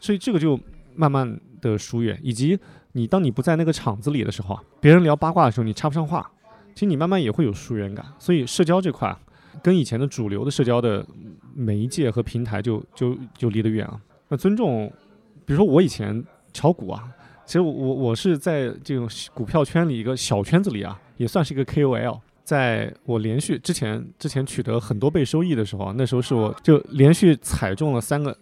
B: 所以这个就慢慢的疏远，以及你当你不在那个场子里的时候，别人聊八卦的时候你插不上话，其实你慢慢也会有疏远感，所以社交这块跟以前的主流的社交的媒介和平台就就就离得远啊。那尊重，比如说我以前炒股啊，其实我我我是在这种股票圈里一个小圈子里啊，也算是一个 KOL。在我连续之前之前取得很多倍收益的时候啊，那时候是我就连续踩中了三个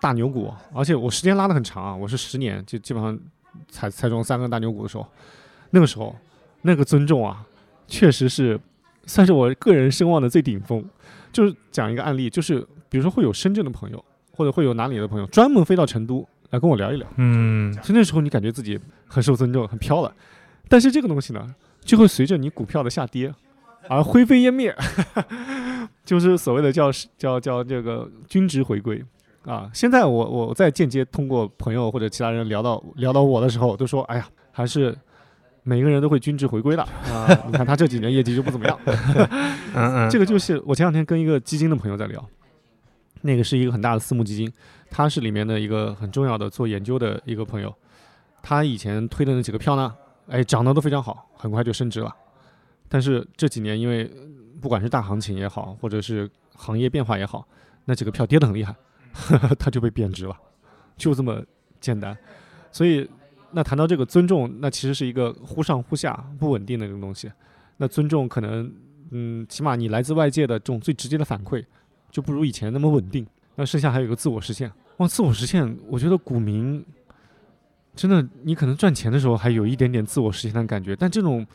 B: 大牛股，而且我时间拉得很长啊，我是十年就基本上才才中三个大牛股的时候，那个时候那个尊重啊，确实是算是我个人声望的最顶峰。就是讲一个案例，就是比如说会有深圳的朋友，或者会有哪里的朋友专门飞到成都来跟我聊一聊，
A: 嗯，
B: 所以那时候你感觉自己很受尊重，很飘了。但是这个东西呢，就会随着你股票的下跌而灰飞烟灭，*laughs* 就是所谓的叫叫叫这个均值回归啊。现在我我在间接通过朋友或者其他人聊到聊到我的时候，都说哎呀，还是每个人都会均值回归的 *laughs* 啊。你看他这几年业绩就不怎么样，*laughs* 这个就是我前两天跟一个基金的朋友在聊，那个是一个很大的私募基金，他是里面的一个很重要的做研究的一个朋友，他以前推的那几个票呢，哎，涨得都非常好，很快就升值了。但是这几年因为不管是大行情也好，或者是行业变化也好，那几个票跌得很厉害，*laughs* 它就被贬值了，就这么简单。所以那谈到这个尊重，那其实是一个忽上忽下、不稳定的这种东西。那尊重可能，嗯，起码你来自外界的这种最直接的反馈，就不如以前那么稳定。那剩下还有一个自我实现。哇，自我实现，我觉得股民真的，你可能赚钱的时候还有一点点自我实现的感觉，但这种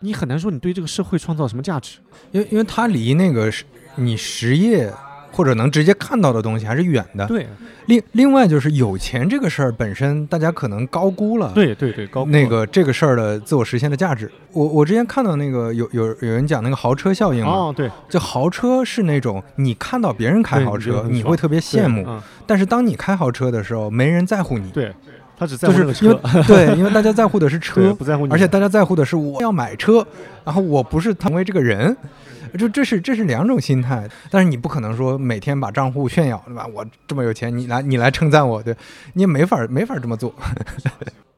B: 你很难说你对这个社会创造什么价值。
A: 因为因为它离那个是你实业或者能直接看到的东西还是远的。
B: 对。
A: 另另外就是有钱这个事儿本身，大家可能高估了。
B: 对对对，高估
A: 那个这个事儿的自我实现的价值，我我之前看到那个有有有人讲那个豪车效应嘛，
B: 哦，对，
A: 就豪车是那种你看到别人开豪车，
B: 你
A: 会特别羡慕，
B: 嗯，
A: 但是当你开豪车的时候，没人在乎你，
B: 对，他只在乎那个
A: 是因为
B: 车，
A: 对，因为大家在乎的是车，*laughs*
B: 不在乎你，
A: 而且大家在乎的是我要买车，然后我不是成为这个人，就这是这是两种心态。但是你不可能说每天把账户炫耀，对吧？我这么有钱，你来你来称赞我，对，你也没法没法这么做。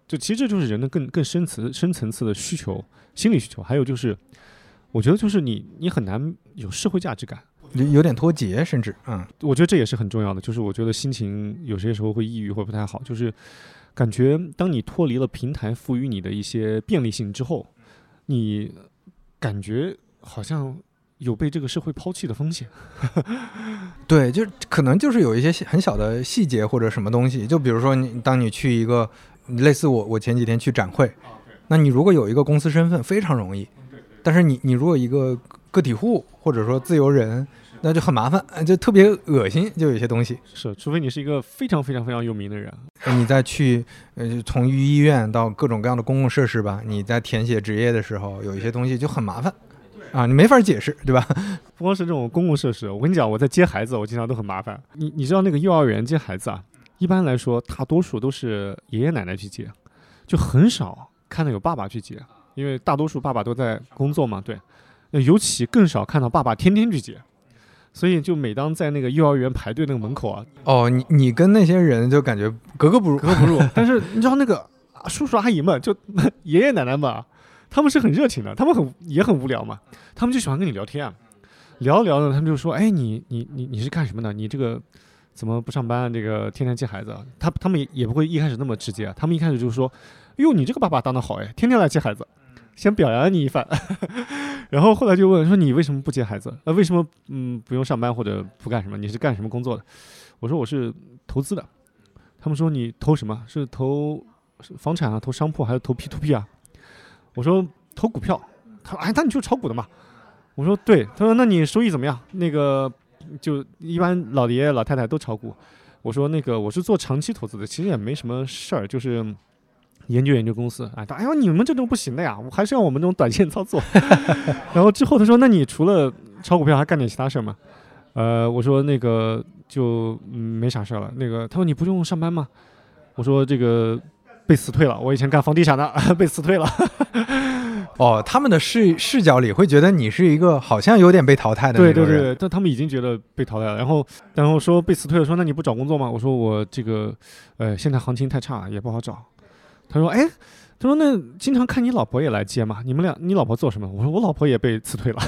B: 就其实这就是人的更更深层深层次的需求，心理需求。还有就是，我觉得就是你你很难有社会价值感。
A: 有有点脱节，甚至嗯
B: 我觉得这也是很重要的。就是我觉得心情有些时候会抑郁会不太好，就是感觉当你脱离了平台赋予你的一些便利性之后，你感觉好像有被这个社会抛弃的风险。*laughs*
A: 对，就可能就是有一些细很小的细节或者什么东西，就比如说你当你去一个类似我我前几天去展会，那你如果有一个公司身份非常容易，但是你你如果一个个体户或者说自由人，那就很麻烦，呃就特别恶心，就有些东西。
B: 是，除非你是一个非常非常非常有名的人。
A: 你再去呃从医医院到各种各样的公共设施吧，你在填写职业的时候，有一些东西就很麻烦啊，你没法解释，对吧？*laughs*
B: 不光是这种公共设施，我跟你讲，我在接孩子，我经常都很麻烦。你你知道那个幼儿园接孩子啊，一般来说大多数都是爷爷奶奶去接，就很少看到有爸爸去接，因为大多数爸爸都在工作嘛，对。那尤其更少看到爸爸天天去接，所以就每当在那个幼儿园排队那个门口啊，
A: 哦，你你跟那些人就感觉格格不入，
B: 格格不入。*laughs* 但是你知道那个啊叔叔阿姨们，就 *laughs* 爷爷奶奶们啊，他们是很热情的，他们很也很无聊嘛，他们就喜欢跟你聊天啊，聊着聊着，他们就说，哎，你你你你是干什么的？你这个怎么不上班？这个天天接孩子啊？他他们也也不会一开始那么直接，他们一开始就是说，哟，你这个爸爸当的好哎，天天来接孩子。先表扬你一番，*laughs* 然后后来就问说你为什么不接孩子？呃，为什么嗯不用上班或者不干什么？你是干什么工作的？我说我是投资的。他们说你投什么？是投房产啊，投商铺还是投 P to P 啊？我说投股票。他说哎，那你就炒股的嘛。我说对。他说那你收益怎么样？那个就一般老爷爷老太太都炒股。我说那个我是做长期投资的，其实也没什么事儿，就是研究研究公司。哎，他哎呦你们这种不行的呀，我还是要我们这种短线操作。*laughs* 然后之后他说那你除了炒股票还干点其他事儿吗？呃，我说那个就、嗯、没啥事儿了。那个他说你不用上班吗？我说这个被辞退了，我以前干房地产的 *laughs* 被辞退了。
A: 哦，他们的视视角里会觉得你是一个好像有点被淘汰的那
B: 对对。对，但他们已经觉得被淘汰了，然后然后说被辞退了，说那你不找工作吗？我说我这个呃现在行情太差，也不好找。他说哎，他说那经常看你老婆也来接嘛，你们俩你老婆做什么？我说我老婆也被辞退了。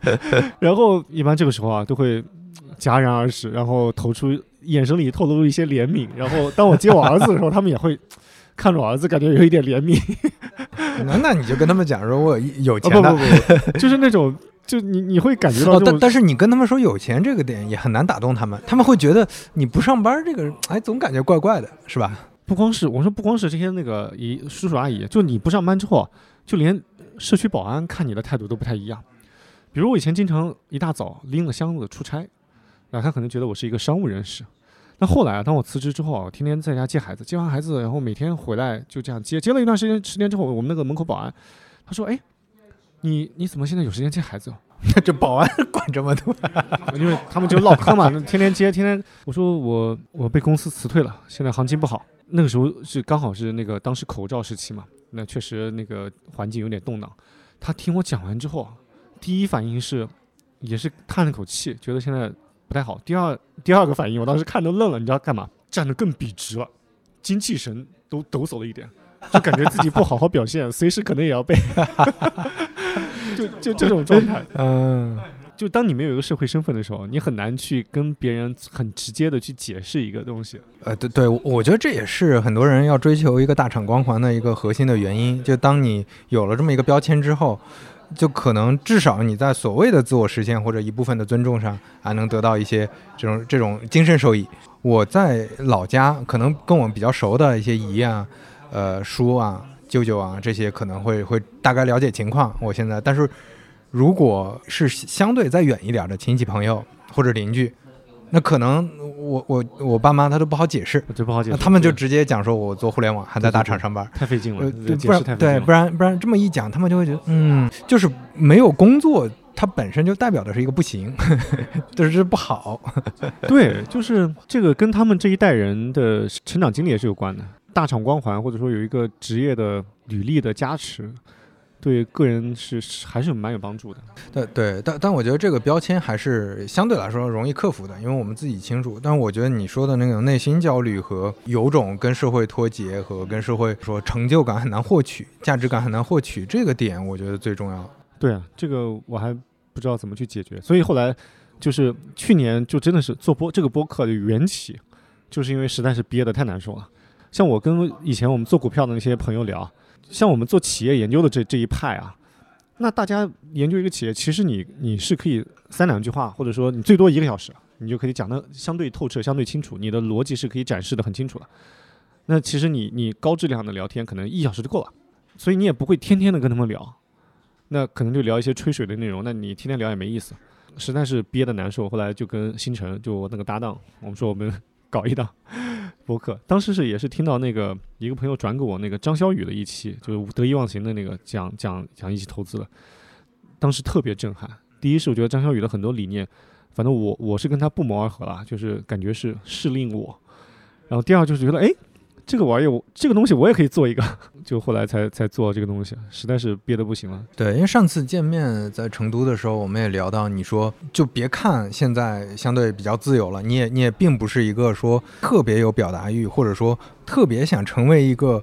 B: *laughs* 然后一般这个时候啊都会戛然而止，然后投出眼神里透露一些怜悯。然后当我接我儿子的时候，他们也会看着我儿子，感觉有一点怜悯。
A: 那那你就跟他们讲说，我有钱的。
B: 不不不，就是那种就你你会感觉到
A: 哦，但但是你跟他们说有钱这个点也很难打动他们，他们会觉得你不上班这个，哎，总感觉怪怪的，是吧？
B: 不光是我说，不光是这些那个姨叔叔阿姨，就你不上班之后，就连社区保安看你的态度都不太一样。比如我以前经常一大早拎了箱子出差，那他可能觉得我是一个商务人士。那后来啊，当我辞职之后啊，天天在家接孩子，接完孩子，然后每天回来就这样接，接了一段时间时间之后，我们那个门口保安他说：“哎，你你怎么现在有时间接孩子哦？” *laughs*
A: 这保安管这么多，*laughs*
B: 因为他们就唠嗑嘛，天天接，天天。我说我我被公司辞退了，现在行情不好。那个时候是刚好是那个当时口罩时期嘛，那确实那个环境有点动荡。他听我讲完之后，第一反应是也是叹了口气，觉得现在不太好。第二第二个反应，我当时看都愣了，你知道干嘛？站得更笔直了，精气神都抖擞了一点，就感觉自己不好好表现，*laughs* 随时可能也要被，*laughs* 就就这种状态。*laughs*
A: 嗯，
B: 就当你没有一个社会身份的时候，你很难去跟别人很直接的去解释一个东西。
A: 呃，对对，我觉得这也是很多人要追求一个大厂光环的一个核心的原因。就当你有了这么一个标签之后，就可能至少你在所谓的自我实现或者一部分的尊重上，还能得到一些这种这种精神受益。我在老家，可能跟我们比较熟的一些姨啊、呃叔啊、舅舅啊这些，可能会会大概了解情况。我现在，但是如果是相对再远一点的亲戚朋友或者邻居，那可能我我我爸妈他都不好解释，
B: 这不好解释，
A: 他们就直接讲说我做互联网，还在大厂上班。
B: 太费劲了
A: 呃，，
B: 这解
A: 不然对，不然不然这么一讲，他们就会觉得，嗯，就是没有工作，它本身就代表的是一个不行，*laughs* 就是这不好。*laughs*
B: 对，就是这个跟他们这一代人的成长经历也是有关的。大厂光环或者说有一个职业的履历的加持，对个人是是还是蛮有帮助的。
A: 对对，但但我觉得这个标签还是相对来说容易克服的，因为我们自己清楚。但是我觉得你说的那种内心焦虑和有种跟社会脱节和跟社会说成就感很难获取、价值感很难获取这个点，我觉得最重要。
B: 对啊，这个我还不知道怎么去解决，所以后来就是去年就真的是做播这个播客的缘起，就是因为实在是憋得太难受了。像我跟以前我们做股票的那些朋友聊，像我们做企业研究的这这一派啊，那大家研究一个企业，其实你你是可以三两句话，或者说你最多一个小时，你就可以讲得相对透彻、相对清楚，你的逻辑是可以展示的很清楚的。那其实你你高质量的聊天，可能一小时就够了，所以你也不会天天的跟他们聊。那可能就聊一些吹水的内容，那你天天聊也没意思，实在是憋得难受。后来就跟星辰，就我那个搭档，我们说我们搞一档 *laughs* 博客。当时是也是听到那个一个朋友转给我那个张小雨的一期，就是得意忘形的那个讲讲讲一起投资的，当时特别震撼。第一是我觉得张小雨的很多理念，反正我我是跟他不谋而合啊，就是感觉是适令我。然后第二就是觉得，哎，这个玩意儿我这个东西我也可以做一个，*laughs* 就后来才才做这个东西，实在是憋得不行了。
A: 对，因为上次见面在成都的时候，我们也聊到，你说就别看现在相对比较自由了，你也你也并不是一个说特别有表达欲，或者说特别想成为一个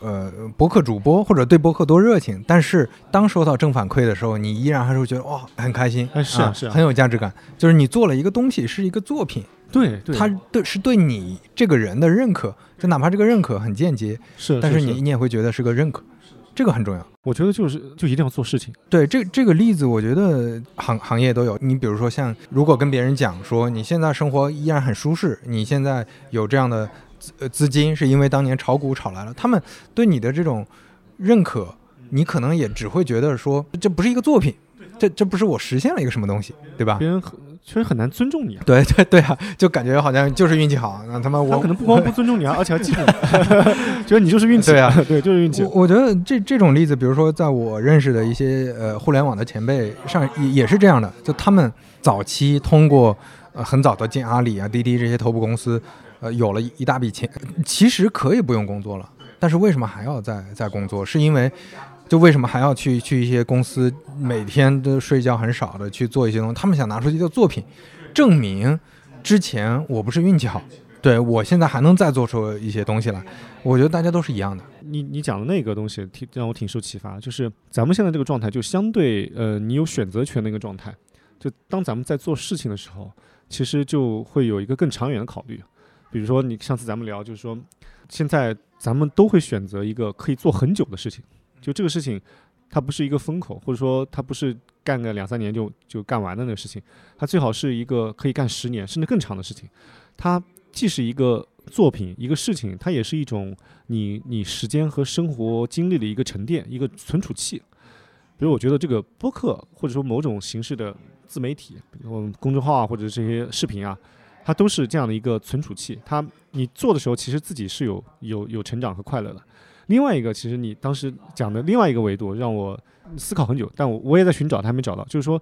A: 呃博客主播或者对博客多热情，但是当收到正反馈的时候，你依然还是会觉得哇很开心，
B: 哎是啊
A: 啊
B: 是啊
A: 很有价值感，就是你做了一个东西是一个作品，
B: 对对，
A: 它对是对你这个人的认可，就哪怕这个认可很间接，
B: 是，
A: 但是
B: 是
A: 你你也会觉得是个认可，这个很重要。
B: 我觉得就是就一定要做事情。
A: 对这这个例子，我觉得行行业都有。你比如说像，如果跟别人讲说你现在生活依然很舒适，你现在有这样的资呃资金，是因为当年炒股炒来了，他们对你的这种认可，你可能也只会觉得说这不是一个作品，这这不是我实现了一个什么东西，对吧
B: 别？人很确实很难尊重你啊。
A: 对对对啊，就感觉好像就是运气好，那他妈我
B: 他可能不光不尊重你啊，*laughs* 而且还记住你，*laughs* 觉得你就是运气。
A: 对啊，
B: 对，就是运气
A: 我。我觉得这这种例子，比如说在我认识的一些呃互联网的前辈上也也是这样的，就他们早期通过呃很早的进阿里啊、滴滴这些头部公司，呃有了一一大笔钱，其实可以不用工作了，但是为什么还要再再工作？是因为就为什么还要去去一些公司，每天都睡觉很少的去做一些东西？他们想拿出一个作品，证明之前我不是运气好，对我现在还能再做出一些东西来。我觉得大家都是一样的。
B: 你你讲的那个东西，挺让我挺受启发。就是咱们现在这个状态，就相对呃，你有选择权的一个状态。就当咱们在做事情的时候，其实就会有一个更长远的考虑。比如说，你上次咱们聊，就是说，现在咱们都会选择一个可以做很久的事情。就这个事情，它不是一个风口，或者说它不是干个两三年就就干完的那个事情，它最好是一个可以干十年甚至更长的事情。它既是一个作品，一个事情，它也是一种你你时间和生活经历的一个沉淀，一个存储器。比如我觉得这个播客，或者说某种形式的自媒体，比如公众号啊，或者这些视频啊，它都是这样的一个存储器。它你做的时候，其实自己是有有有成长和快乐的。另外一个，其实你当时讲的另外一个维度，让我思考很久，但我我也在寻找，他还没找到。就是说，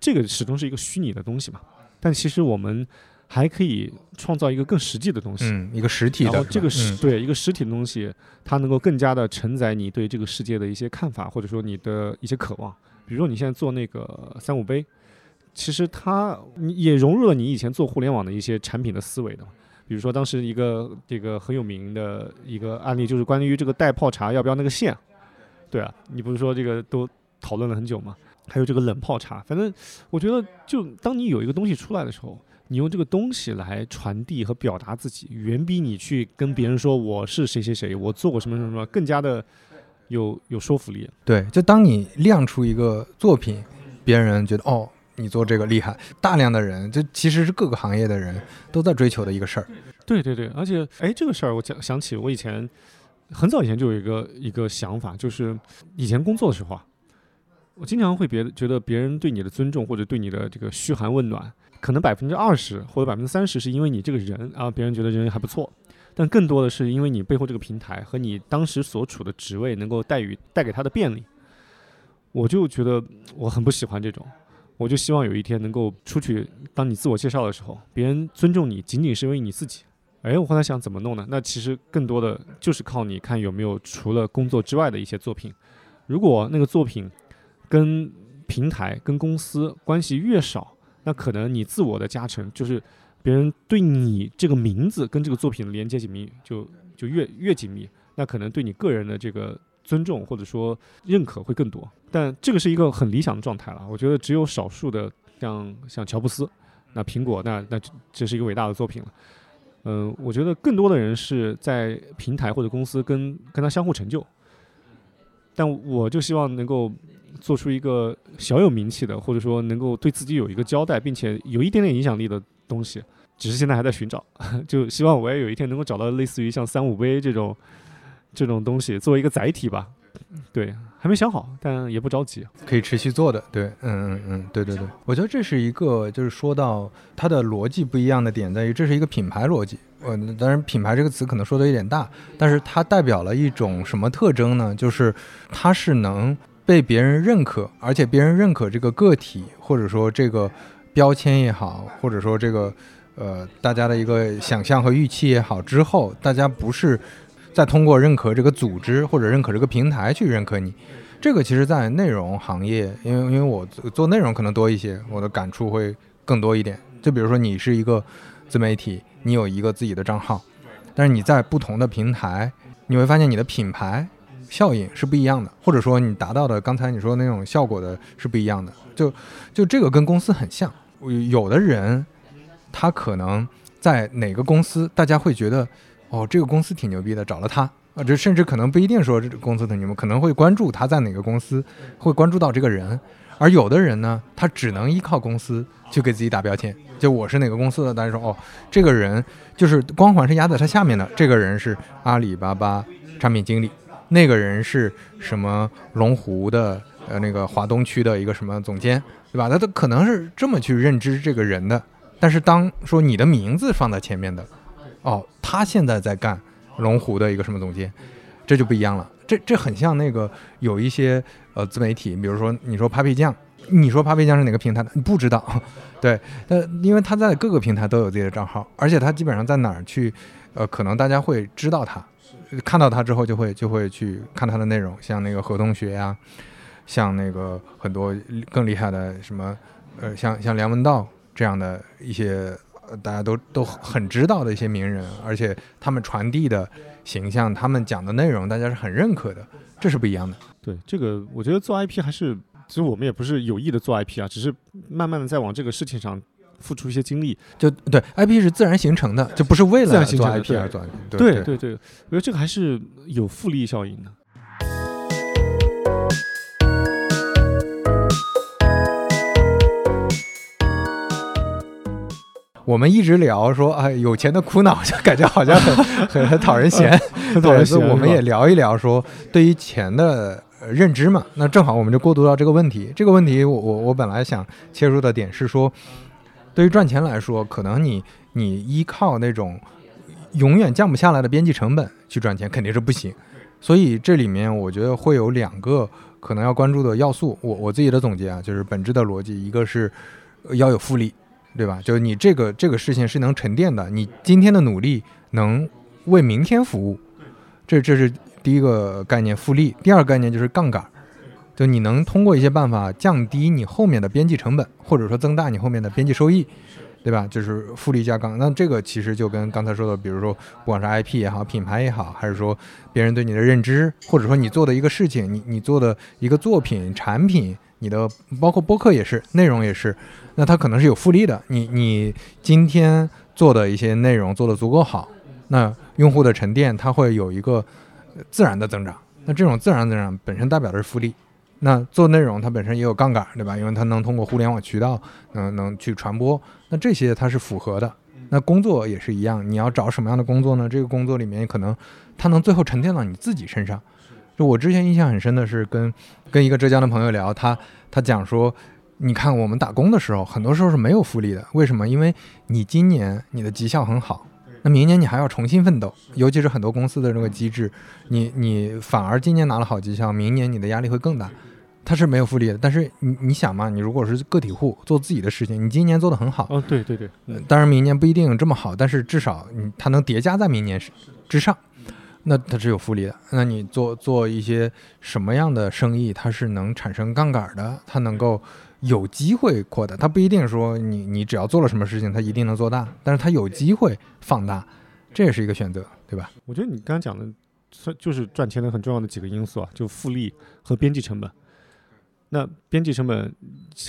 B: 这个始终是一个虚拟的东西嘛，但其实我们还可以创造一个更实际的东西，
A: 嗯，一个实体的。
B: 然后这个
A: 是
B: 实对一个实体的东西，它能够更加的承载你对这个世界的一些看法，或者说你的一些渴望。比如说你现在做那个三五杯，其实它也融入了你以前做互联网的一些产品的思维的。比如说，当时一个这个很有名的一个案例，就是关于这个带泡茶要不要那个线，对啊，你不是说这个都讨论了很久吗？还有这个冷泡茶，反正我觉得，就当你有一个东西出来的时候，你用这个东西来传递和表达自己，远比你去跟别人说我是谁谁谁，我做过什么什么什么更加的有有说服力。
A: 对，就当你亮出一个作品，别人觉得哦。你做这个厉害，大量的人，这其实是各个行业的人都在追求的一个事儿。
B: 对对对，而且，哎，这个事儿我讲想起我以前很早以前就有一个一个想法，就是以前工作的时候啊，我经常会别觉得别人对你的尊重或者对你的这个嘘寒问暖，可能百分之二十或者百分之三十是因为你这个人啊，别人觉得人还不错，但更多的是因为你背后这个平台和你当时所处的职位能够带予带给他的便利。我就觉得我很不喜欢这种。我就希望有一天能够出去，当你自我介绍的时候，别人尊重你，仅仅是因为你自己。哎，我后来想怎么弄呢？那其实更多的就是靠你看有没有除了工作之外的一些作品。如果那个作品跟平台、跟公司关系越少，那可能你自我的加成就是别人对你这个名字跟这个作品连接紧密，就就越越紧密。那可能对你个人的这个。尊重或者说认可会更多，但这个是一个很理想的状态了。我觉得只有少数的像像乔布斯，那苹果，那那这是一个伟大的作品了。嗯，我觉得更多的人是在平台或者公司跟跟他相互成就。但我就希望能够做出一个小有名气的，或者说能够对自己有一个交代，并且有一点点影响力的东西。只是现在还在寻找，*laughs* 就希望我也有一天能够找到类似于像三五杯这种。这种东西作为一个载体吧，对，还没想好，但也不着急，
A: 可以持续做的，对，嗯嗯嗯，对对对，我觉得这是一个，就是说到它的逻辑不一样的点在于，这是一个品牌逻辑，呃，当然品牌这个词可能说的有点大，但是它代表了一种什么特征呢？就是它是能被别人认可，而且别人认可这个个体，或者说这个标签也好，或者说这个呃大家的一个想象和预期也好，之后大家不是。再通过认可这个组织或者认可这个平台去认可你，这个其实，在内容行业，因为因为我做内容可能多一些，我的感触会更多一点。就比如说，你是一个自媒体，你有一个自己的账号，但是你在不同的平台，你会发现你的品牌效应是不一样的，或者说你达到的刚才你说的那种效果的是不一样的。就就这个跟公司很像，有的人他可能在哪个公司，大家会觉得。哦，这个公司挺牛逼的，找了他啊，这甚至可能不一定说这公司挺牛，可能会关注他在哪个公司，会关注到这个人。而有的人呢，他只能依靠公司去给自己打标签，就我是哪个公司的，大家说哦，这个人就是光环是压在他下面的，这个人是阿里巴巴产品经理，那个人是什么龙湖的呃那个华东区的一个什么总监，对吧？他都可能是这么去认知这个人的。但是当说你的名字放在前面的。哦，他现在在干龙湖的一个什么总监，这就不一样了。这这很像那个有一些呃自媒体，比如说你说 Papi 酱，你说 Papi 酱是哪个平台的？你不知道，*laughs* 对，呃，因为他在各个平台都有自己的账号，而且他基本上在哪儿去，呃，可能大家会知道他，看到他之后就会就会去看他的内容，像那个何同学呀，像那个很多更厉害的什么，呃，像像梁文道这样的一些。呃，大家都都很知道的一些名人，而且他们传递的形象，他们讲的内容，大家是很认可的，这是不一样的。
B: 对这个，我觉得做 IP 还是，其实我们也不是有意的做 IP 啊，只是慢慢的在往这个事情上付出一些精力。
A: 就对，IP 是自然形成的，就不是为了做 IP 而做 IP。
B: 对对对，我觉得这个还是有复利效应的。
A: 我们一直聊说，哎，有钱的苦恼，就感觉好像很 *laughs* 很很讨人嫌。*laughs* 对，所以我们也聊一聊说，对于钱的认知嘛。那正好我们就过渡到这个问题。这个问题，我我我本来想切入的点是说，对于赚钱来说，可能你你依靠那种永远降不下来的边际成本去赚钱，肯定是不行。所以这里面我觉得会有两个可能要关注的要素。我我自己的总结啊，就是本质的逻辑，一个是要有复利。对吧？就是你这个这个事情是能沉淀的，你今天的努力能为明天服务，这这是第一个概念复利。第二个概念就是杠杆，就你能通过一些办法降低你后面的边际成本，或者说增大你后面的边际收益，对吧？就是复利加杠。那这个其实就跟刚才说的，比如说不管是 IP 也好，品牌也好，还是说别人对你的认知，或者说你做的一个事情，你你做的一个作品产品。你的包括播客也是，内容也是，那它可能是有复利的。你你今天做的一些内容做得足够好，那用户的沉淀它会有一个自然的增长。那这种自然增长本身代表的是复利。那做内容它本身也有杠杆，对吧？因为它能通过互联网渠道能能去传播。那这些它是符合的。那工作也是一样，你要找什么样的工作呢？这个工作里面可能它能最后沉淀到你自己身上。就我之前印象很深的是跟跟一个浙江的朋友聊，他他讲说，你看我们打工的时候，很多时候是没有复利的。为什么？因为你今年你的绩效很好，那明年你还要重新奋斗。尤其是很多公司的这个机制，你你反而今年拿了好绩效，明年你的压力会更大。它是没有复利的。但是你你想嘛，你如果是个体户做自己的事情，你今年做得很好，
B: 哦对对对，
A: 当然明年不一定这么好，但是至少你它能叠加在明年之上。那它是有复利的。那你做做一些什么样的生意，它是能产生杠杆的，它能够有机会扩大。它不一定说你你只要做了什么事情，它一定能做大，但是它有机会放大，这也是一个选择，对吧？
B: 我觉得你刚刚讲的，算就是赚钱的很重要的几个因素啊，就复利和边际成本。那边际成本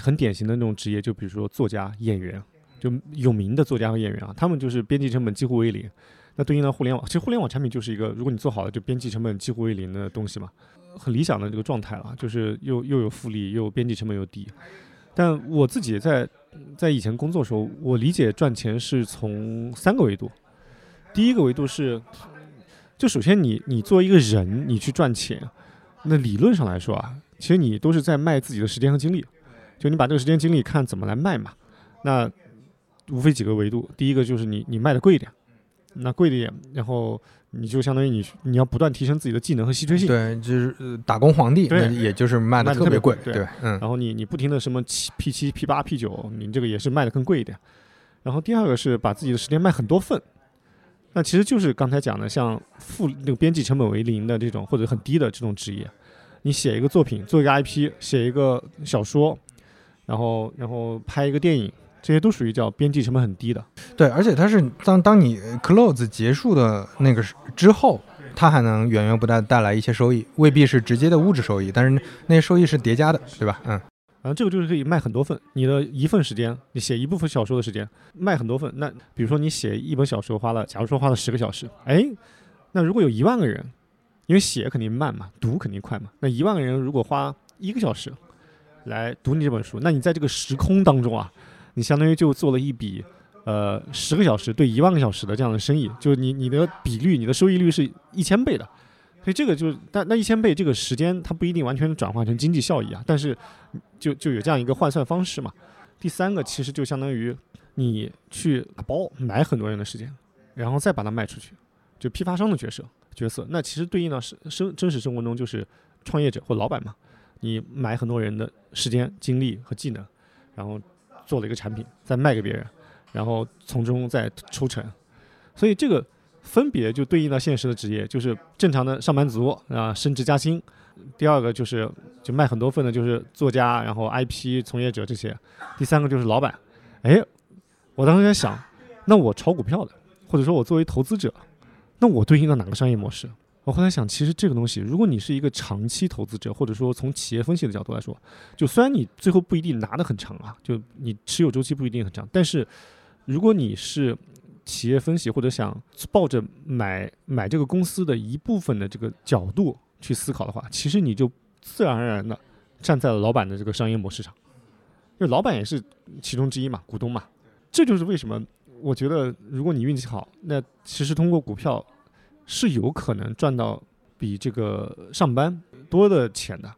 B: 很典型的那种职业，就比如说作家、演员，就有名的作家和演员啊，他们就是边际成本几乎为零。那对应的互联网，其实互联网产品就是一个，如果你做好了，就边际成本几乎为零的东西嘛，很理想的这个状态了，就是又又有复利，又边际成本又低。但我自己在在以前工作时候，我理解赚钱是从三个维度。第一个维度是，就首先你你作为一个人，你去赚钱，那理论上来说啊，其实你都是在卖自己的时间和精力，就你把这个时间精力看怎么来卖嘛。那无非几个维度，第一个就是你你卖的贵一点。那贵一点，然后你就相当于你你要不断提升自己的技能和稀缺性。
A: 对，就是打工皇帝，
B: 对，
A: 也就是卖的特别贵，
B: 对，
A: 嗯。
B: 然后你你不停的什么七 P 七 P 八 P 九，你这个也是卖的更贵一点。然后第二个是把自己的时间卖很多份，那其实就是刚才讲的像负那个编辑成本为零的这种或者很低的这种职业，你写一个作品，做一个 IP，写一个小说，然后然后拍一个电影。这些都属于叫边际成本很低的，
A: 对，而且它是当当你 close 结束的那个之后，它还能源源不断带来一些收益，未必是直接的物质收益，但是那些收益是叠加的，对吧？嗯，
B: 然后，这个就是可以卖很多份，你的一份时间，你写一部分小说的时间，卖很多份。那比如说你写一本小说花了，假如说花了十个小时，哎，那如果有一万个人，因为写肯定慢嘛，读肯定快嘛，那一万个人如果花一个小时来读你这本书，那你在这个时空当中啊。你相当于就做了一笔，呃，十个小时对一万个小时的这样的生意，就你你的比率，你的收益率是一千倍的，所以这个就是但那一千倍这个时间它不一定完全转换成经济效益啊，但是就就有这样一个换算方式嘛。第三个其实就相当于你去打包买很多人的时间，然后再把它卖出去，就批发商的角色，角色。那其实对应到生生真实生活中就是创业者或老板嘛，你买很多人的时间、精力和技能，然后做了一个产品，再卖给别人，然后从中再抽成。所以这个分别就对应到现实的职业，就是正常的上班族啊，升职加薪。第二个就是就卖很多份的，就是作家，然后 IP 从业者这些。第三个就是老板。哎，我当时在想，那我炒股票的，或者说我作为投资者，那我对应到哪个商业模式？我后来想，其实这个东西，如果你是一个长期投资者，或者说从企业分析的角度来说，就虽然你最后不一定拿得很长啊，就你持有周期不一定很长，但是如果你是企业分析或者想抱着买买这个公司的一部分的这个角度去思考的话，其实你就自然而然的站在了老板的这个商业模式上，因为老板也是其中之一嘛，股东嘛。这就是为什么我觉得，如果你运气好，那其实通过股票。是有可能赚到比这个上班多的钱的，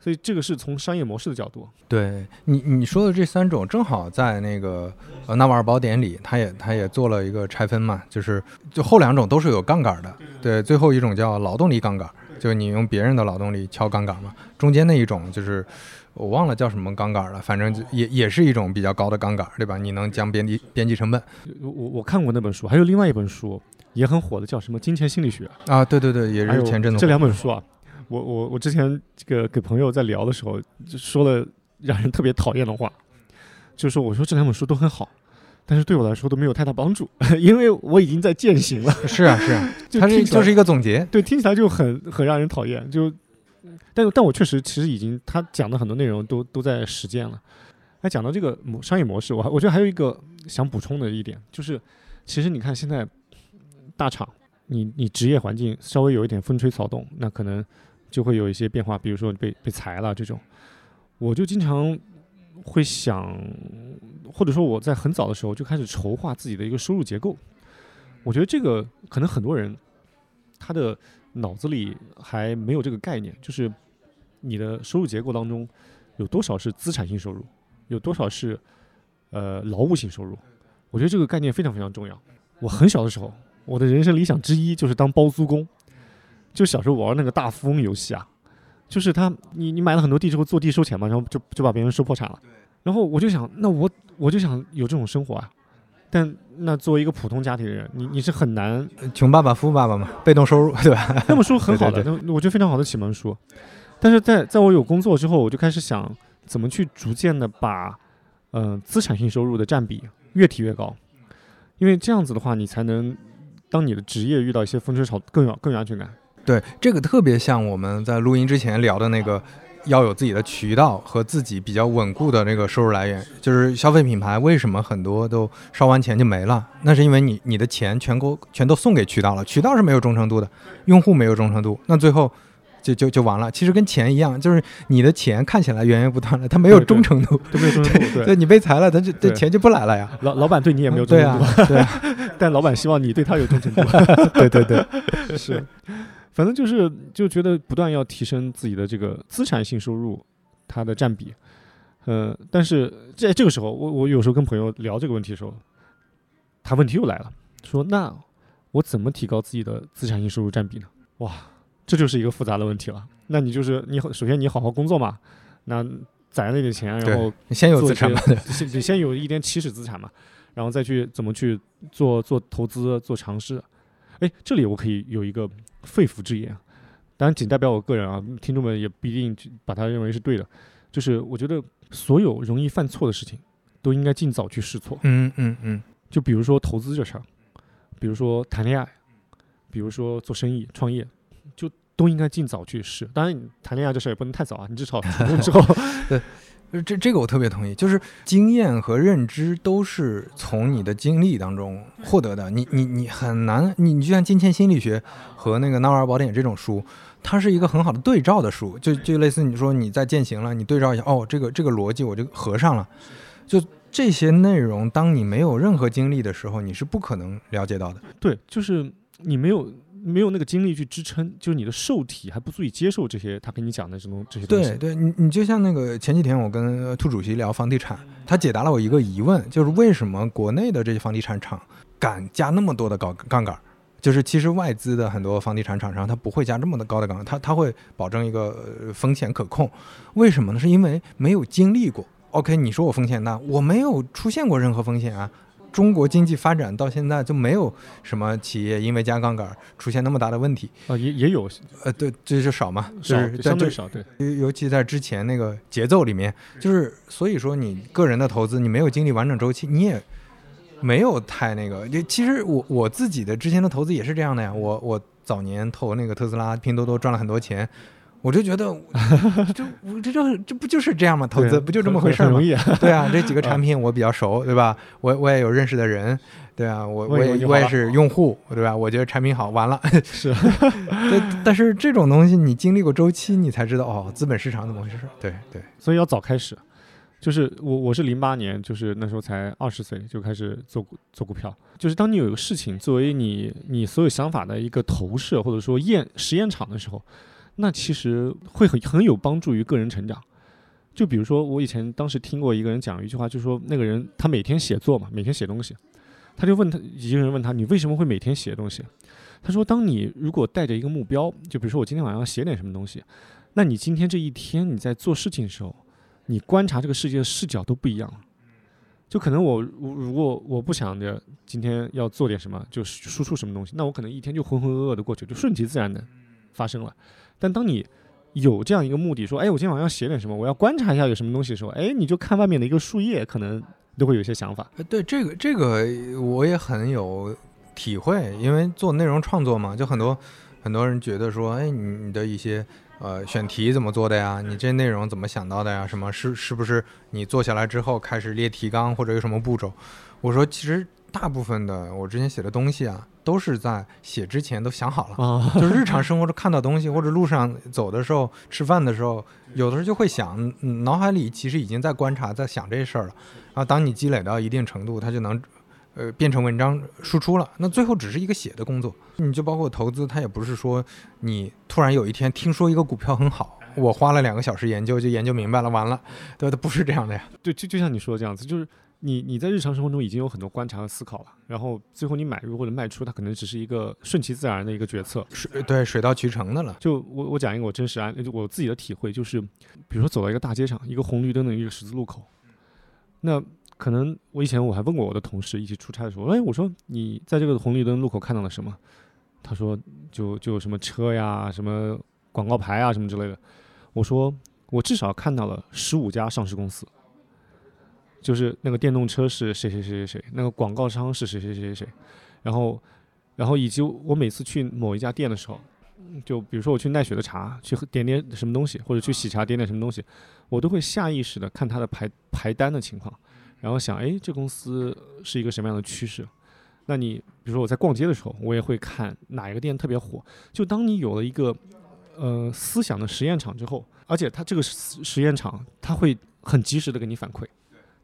B: 所以这个是从商业模式的角度。
A: 对你你说的这三种，正好在那个呃纳瓦尔宝典里，他也他也做了一个拆分嘛，就是就后两种都是有杠杆的，对，最后一种叫劳动力杠杆，就你用别人的劳动力敲杠杆嘛，中间那一种就是我忘了叫什么杠杆了，反正也也是一种比较高的杠杆，对吧？你能将边际边际成本。
B: 我我看过那本书，还有另外一本书。也很火的叫什么《金钱心理学》
A: 啊？对对对，也是前阵子。
B: 这两本书啊，我我我之前这个给朋友在聊的时候，就说了让人特别讨厌的话，就是说我说这两本书都很好，但是对我来说都没有太大帮助，*laughs* 因为我已经在践行了。
A: 是啊是啊，*laughs* 它是就是一个总结，
B: 对，听起来就很很让人讨厌。就，但但我确实其实已经他讲的很多内容都都在实践了。哎，讲到这个模商业模式，我我觉得还有一个想补充的一点，就是其实你看现在。大厂，你你职业环境稍微有一点风吹草动，那可能就会有一些变化，比如说被被裁了这种，我就经常会想，或者说我在很早的时候就开始筹划自己的一个收入结构。我觉得这个可能很多人他的脑子里还没有这个概念，就是你的收入结构当中有多少是资产性收入，有多少是呃劳务性收入。我觉得这个概念非常非常重要。我很小的时候。我的人生理想之一就是当包租公，就小时候玩那个大富翁游戏啊，就是他，你你买了很多地之后坐地收钱嘛，然后就就把别人收破产了。然后我就想，那我我就想有这种生活啊。但那作为一个普通家庭的人，你你是很难。
A: 穷爸爸富爸爸嘛，被动收入对吧？
B: 那本书很好的，那我觉得非常好的启蒙书。但是在在我有工作之后，我就开始想怎么去逐渐的把嗯资产性收入的占比越提越高，因为这样子的话，你才能。当你的职业遇到一些风吹草，更有更有安全感。
A: 对，这个特别像我们在录音之前聊的那个，要有自己的渠道和自己比较稳固的那个收入来源。就是消费品牌为什么很多都烧完钱就没了？那是因为你你的钱全够全都送给渠道了，渠道是没有忠诚度的，用户没有忠诚度，那最后。就就就完了，其实跟钱一样，就是你的钱看起来源源不断了，它没有忠诚度，
B: 对没有忠诚度。
A: 对，你被裁了，他就这钱就不来了呀。
B: 老老板对你也没有忠诚
A: 度，对啊，*laughs*
B: 但老板希望你对他有忠诚度。*laughs*
A: 对对对，*laughs*
B: 是，反正就是就觉得不断要提升自己的这个资产性收入它的占比。呃，但是在这个时候，我我有时候跟朋友聊这个问题的时候，他问题又来了，说那我怎么提高自己的资产性收入占比呢？哇！这就是一个复杂的问题了。那你就是你首先你好好工作嘛，那攒那点钱，然后
A: 你先有资产嘛，
B: 先你先有一点起始资产嘛，然后再去怎么去做做投资做尝试。哎，这里我可以有一个肺腑之言，当然仅代表我个人啊，听众们也不一定把它认为是对的。就是我觉得所有容易犯错的事情，都应该尽早去试错。
A: 嗯嗯嗯。
B: 就比如说投资这事儿，比如说谈恋爱，比如说做生意创业。就都应该尽早去试，当然你谈恋爱这事儿也不能太早啊，你至少成功之后，*laughs*
A: 对，这这个我特别同意，就是经验和认知都是从你的经历当中获得的，你你你很难，你你就像《金钱心理学》和那个《纳瓦尔宝典》这种书，它是一个很好的对照的书，就就类似你说你在践行了，你对照一下，哦，这个这个逻辑我就合上了，就这些内容，当你没有任何经历的时候，你是不可能了解到的。
B: 对，就是你没有。没有那个精力去支撑，就是你的受体还不足以接受这些他跟你讲的这种这些东
A: 西。对，对你你就像那个前几天我跟兔主席聊房地产，他解答了我一个疑问，就是为什么国内的这些房地产厂敢加那么多的高杠杆？就是其实外资的很多房地产厂商，他不会加这么的高的杠杆，他他会保证一个风险可控。为什么呢？是因为没有经历过。OK，你说我风险大，我没有出现过任何风险啊。中国经济发展到现在就没有什么企业因为加杠杆出现那么大的问题。
B: 啊，也也有
A: 呃，对，这就少嘛，就
B: 少
A: 是
B: 相对少，对，
A: 尤尤其在之前那个节奏里面，就是所以说你个人的投资，你没有经历完整周期，你也没有太那个。就其实我我自己的之前的投资也是这样的呀，我我早年投那个特斯拉、拼多多赚了很多钱，我就觉得就我这就这不就是这样吗？投资不就这么回事儿吗
B: 容？易啊。
A: 对啊，这几个产品我比较熟，对吧？我我也有认识的人，对啊，我我
B: 我
A: 也是用户，对吧？我觉得产品好，完了，
B: 是，*laughs*
A: 对，但是这种东西你经历过周期，你才知道哦，资本市场怎么回事。对对，
B: 所以要早开始。就是我我是零八年，就是那时候才二十岁就开始做股做股票。就是当你有一个事情作为你你所有想法的一个投射，或者说验实验场的时候，那其实会很很有帮助于个人成长。就比如说，我以前当时听过一个人讲一句话，就说那个人他每天写作嘛，每天写东西，他就问他一个人问他，你为什么会每天写东西？他说，当你如果带着一个目标，就比如说我今天晚上要写点什么东西，那你今天这一天你在做事情的时候，你观察这个世界的视角都不一样了。就可能我如如果我不想着今天要做点什么，就输出什么东西，那我可能一天就浑浑噩噩的过去，就顺其自然的发生了。但当你有这样一个目的，说，哎，我今天晚上要写点什么，我要观察一下有什么东西的时候，哎，你就看外面的一个树叶，可能都会有一些想法。
A: 对这个这个我也很有体会，因为做内容创作嘛，就很多很多人觉得说，哎，你你的一些呃选题怎么做的呀？你这内容怎么想到的呀？什么是是不是你做下来之后开始列提纲或者有什么步骤？我说其实大部分的我之前写的东西啊，都是在写之前都想好了。
B: 啊，*laughs*
A: 就是日常生活中看到东西，或者路上走的时候、吃饭的时候，有的时候就会想，嗯脑海里其实已经在观察、在想这些事儿了。然后当你积累到一定程度，它就能，呃，变成文章输出了。那最后只是一个写的工作。你就包括投资，它也不是说你突然有一天听说一个股票很好，我花了两个小时研究就研究明白了，完了，对吧？它不是这样的呀。
B: 对，就就像你说的这样子，就是你你在日常生活中已经有很多观察和思考了，然后最后你买入或者卖出，它可能只是一个顺其自然的一个决策。
A: 水对水到渠成的了。
B: 就我我讲一个我真实案，就我自己的体会，就是比如说走到一个大街上，一个红绿灯的一个十字路口，那可能我以前我还问过我的同事一起出差的时候，哎，我说你在这个红绿灯路口看到了什么？他说就就什么车呀，什么广告牌啊，什么之类的。我说我至少看到了十五家上市公司，就是那个电动车是谁谁谁谁谁，那个广告商是谁谁谁谁谁，然后然后以及我每次去某一家店的时候。就比如说我去奈雪的茶，去喝点点什么东西，或者去喜茶点点什么东西，我都会下意识的看它的排排单的情况，然后想，哎，这公司是一个什么样的趋势？那你比如说我在逛街的时候，我也会看哪一个店特别火。就当你有了一个呃思想的实验场之后，而且它这个实实验场它会很及时的给你反馈，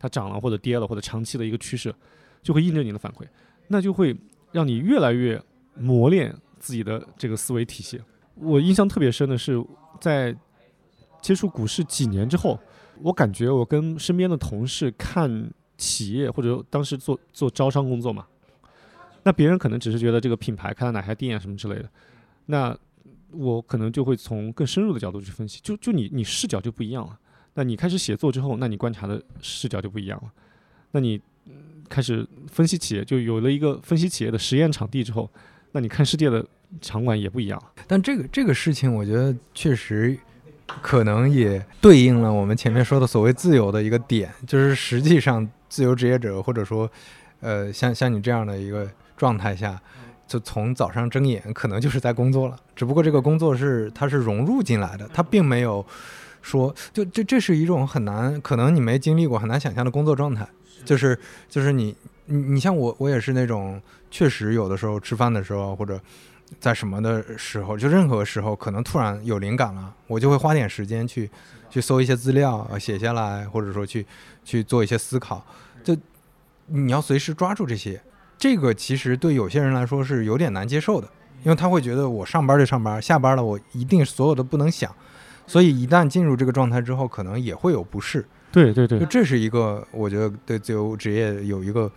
B: 它涨了或者跌了或者长期的一个趋势，就会印证你的反馈，那就会让你越来越磨练自己的这个思维体系。我印象特别深的是，在接触股市几年之后，我感觉我跟身边的同事看企业，或者当时做做招商工作嘛，那别人可能只是觉得这个品牌开了哪家店啊什么之类的，那我可能就会从更深入的角度去分析，就就你你视角就不一样了。那你开始写作之后，那你观察的视角就不一样了。那你开始分析企业，就有了一个分析企业的实验场地之后，那你看世界的场馆也不一样了。
A: 但这个这个事情，我觉得确实可能也对应了我们前面说的所谓自由的一个点，就是实际上自由职业者或者说呃像像你这样的一个状态下，就从早上睁眼可能就是在工作了，只不过这个工作是它是融入进来的，它并没有说就这这是一种很难，可能你没经历过很难想象的工作状态，就是就是你你你像我我也是那种确实有的时候吃饭的时候或者。在什么的时候，就任何时候，可能突然有灵感了，我就会花点时间去去搜一些资料，呃写下来，或者说去去做一些思考。就你要随时抓住这些，这个其实对有些人来说是有点难接受的，因为他会觉得我上班就上班，下班了我一定所有的不能想，所以一旦进入这个状态之后，可能也会有不适。
B: 对对对
A: 就，这是一个我觉得对自由职业有一个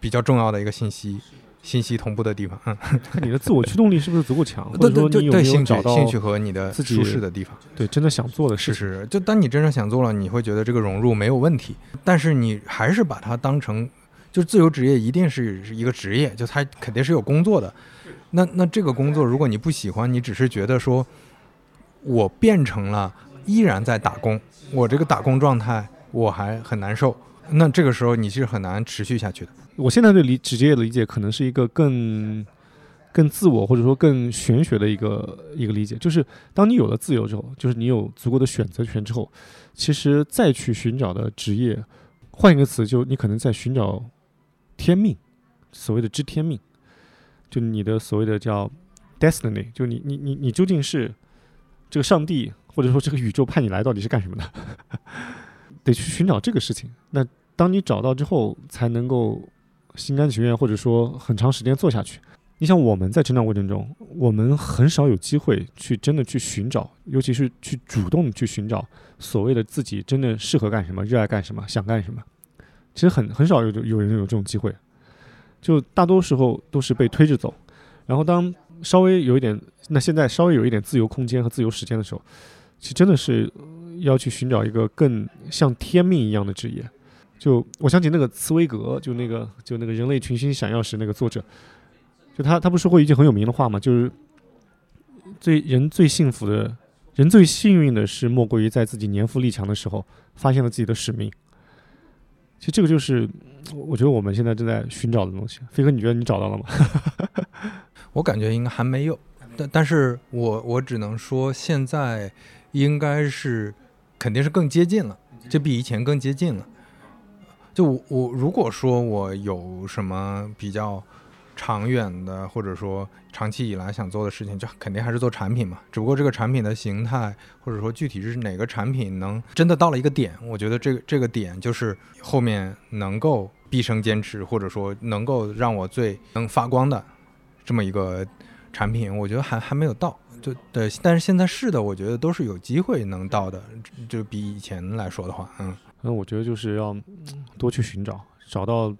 A: 比较重要的一个信息，信息同步的地方。嗯，*laughs*
B: 看你的自我驱动力是不是足够强，*laughs* 或
A: 对
B: 者说
A: 对对对，
B: 你有没有
A: 兴趣
B: 找到
A: 兴趣和你的
B: 自己
A: 舒适的地方。
B: 对真的想做的事情？
A: 是是，就当你真正想做了，你会觉得这个融入没有问题，但是你还是把它当成，就自由职业一定是是一个职业，就它肯定是有工作的。那那这个工作，如果你不喜欢，你只是觉得说，我变成了依然在打工，我这个打工状态我还很难受，那这个时候你是很难持续下去的。
B: 我现在对理职业的理解可能是一个更更自我或者说更玄学的一个一个理解，就是当你有了自由之后，就是你有足够的选择权之后，其实再去寻找的职业，换一个词，就你可能在寻找天命，所谓的知天命，就你的所谓的叫 destiny，就你你你你究竟是这个上帝或者说这个宇宙派你来到底是干什么的，*laughs* 得去寻找这个事情。那当你找到之后，才能够心甘情愿，或者说很长时间做下去。你想我们在成长过程中，我们很少有机会去真的去寻找，尤其是去主动去寻找所谓的自己真的适合干什么、热爱干什么、想干什么。其实很很少有有人有这种机会，就大多时候都是被推着走。然后当稍微有一点，那现在稍微有一点自由空间和自由时间的时候，其实真的是要去寻找一个更像天命一样的职业。就我想起那个茨威格，就那个就那个人类群星闪耀时那个作者，就他他不是说过一句很有名的话吗？就是最人最幸福的人最幸运的是，莫过于在自己年富力强的时候发现了自己的使命。其实这个就是我觉得我们现在正在寻找的东西。飞哥，你觉得你找到了吗？
A: 我感觉应该还没有，但但是我我只能说现在应该是肯定是更接近了，就比以前更接近了。就我我如果说我有什么比较长远的，或者说长期以来想做的事情，就肯定还是做产品嘛。只不过这个产品的形态，或者说具体是哪个产品能真的到了一个点，我觉得这个这个点就是后面能够毕生坚持，或者说能够让我最能发光的这么一个产品，我觉得还还没有到。就对，但是现在试的，我觉得都是有机会能到的，就比以前来说的话，嗯。
B: 那，我觉得就是要多去寻找，找到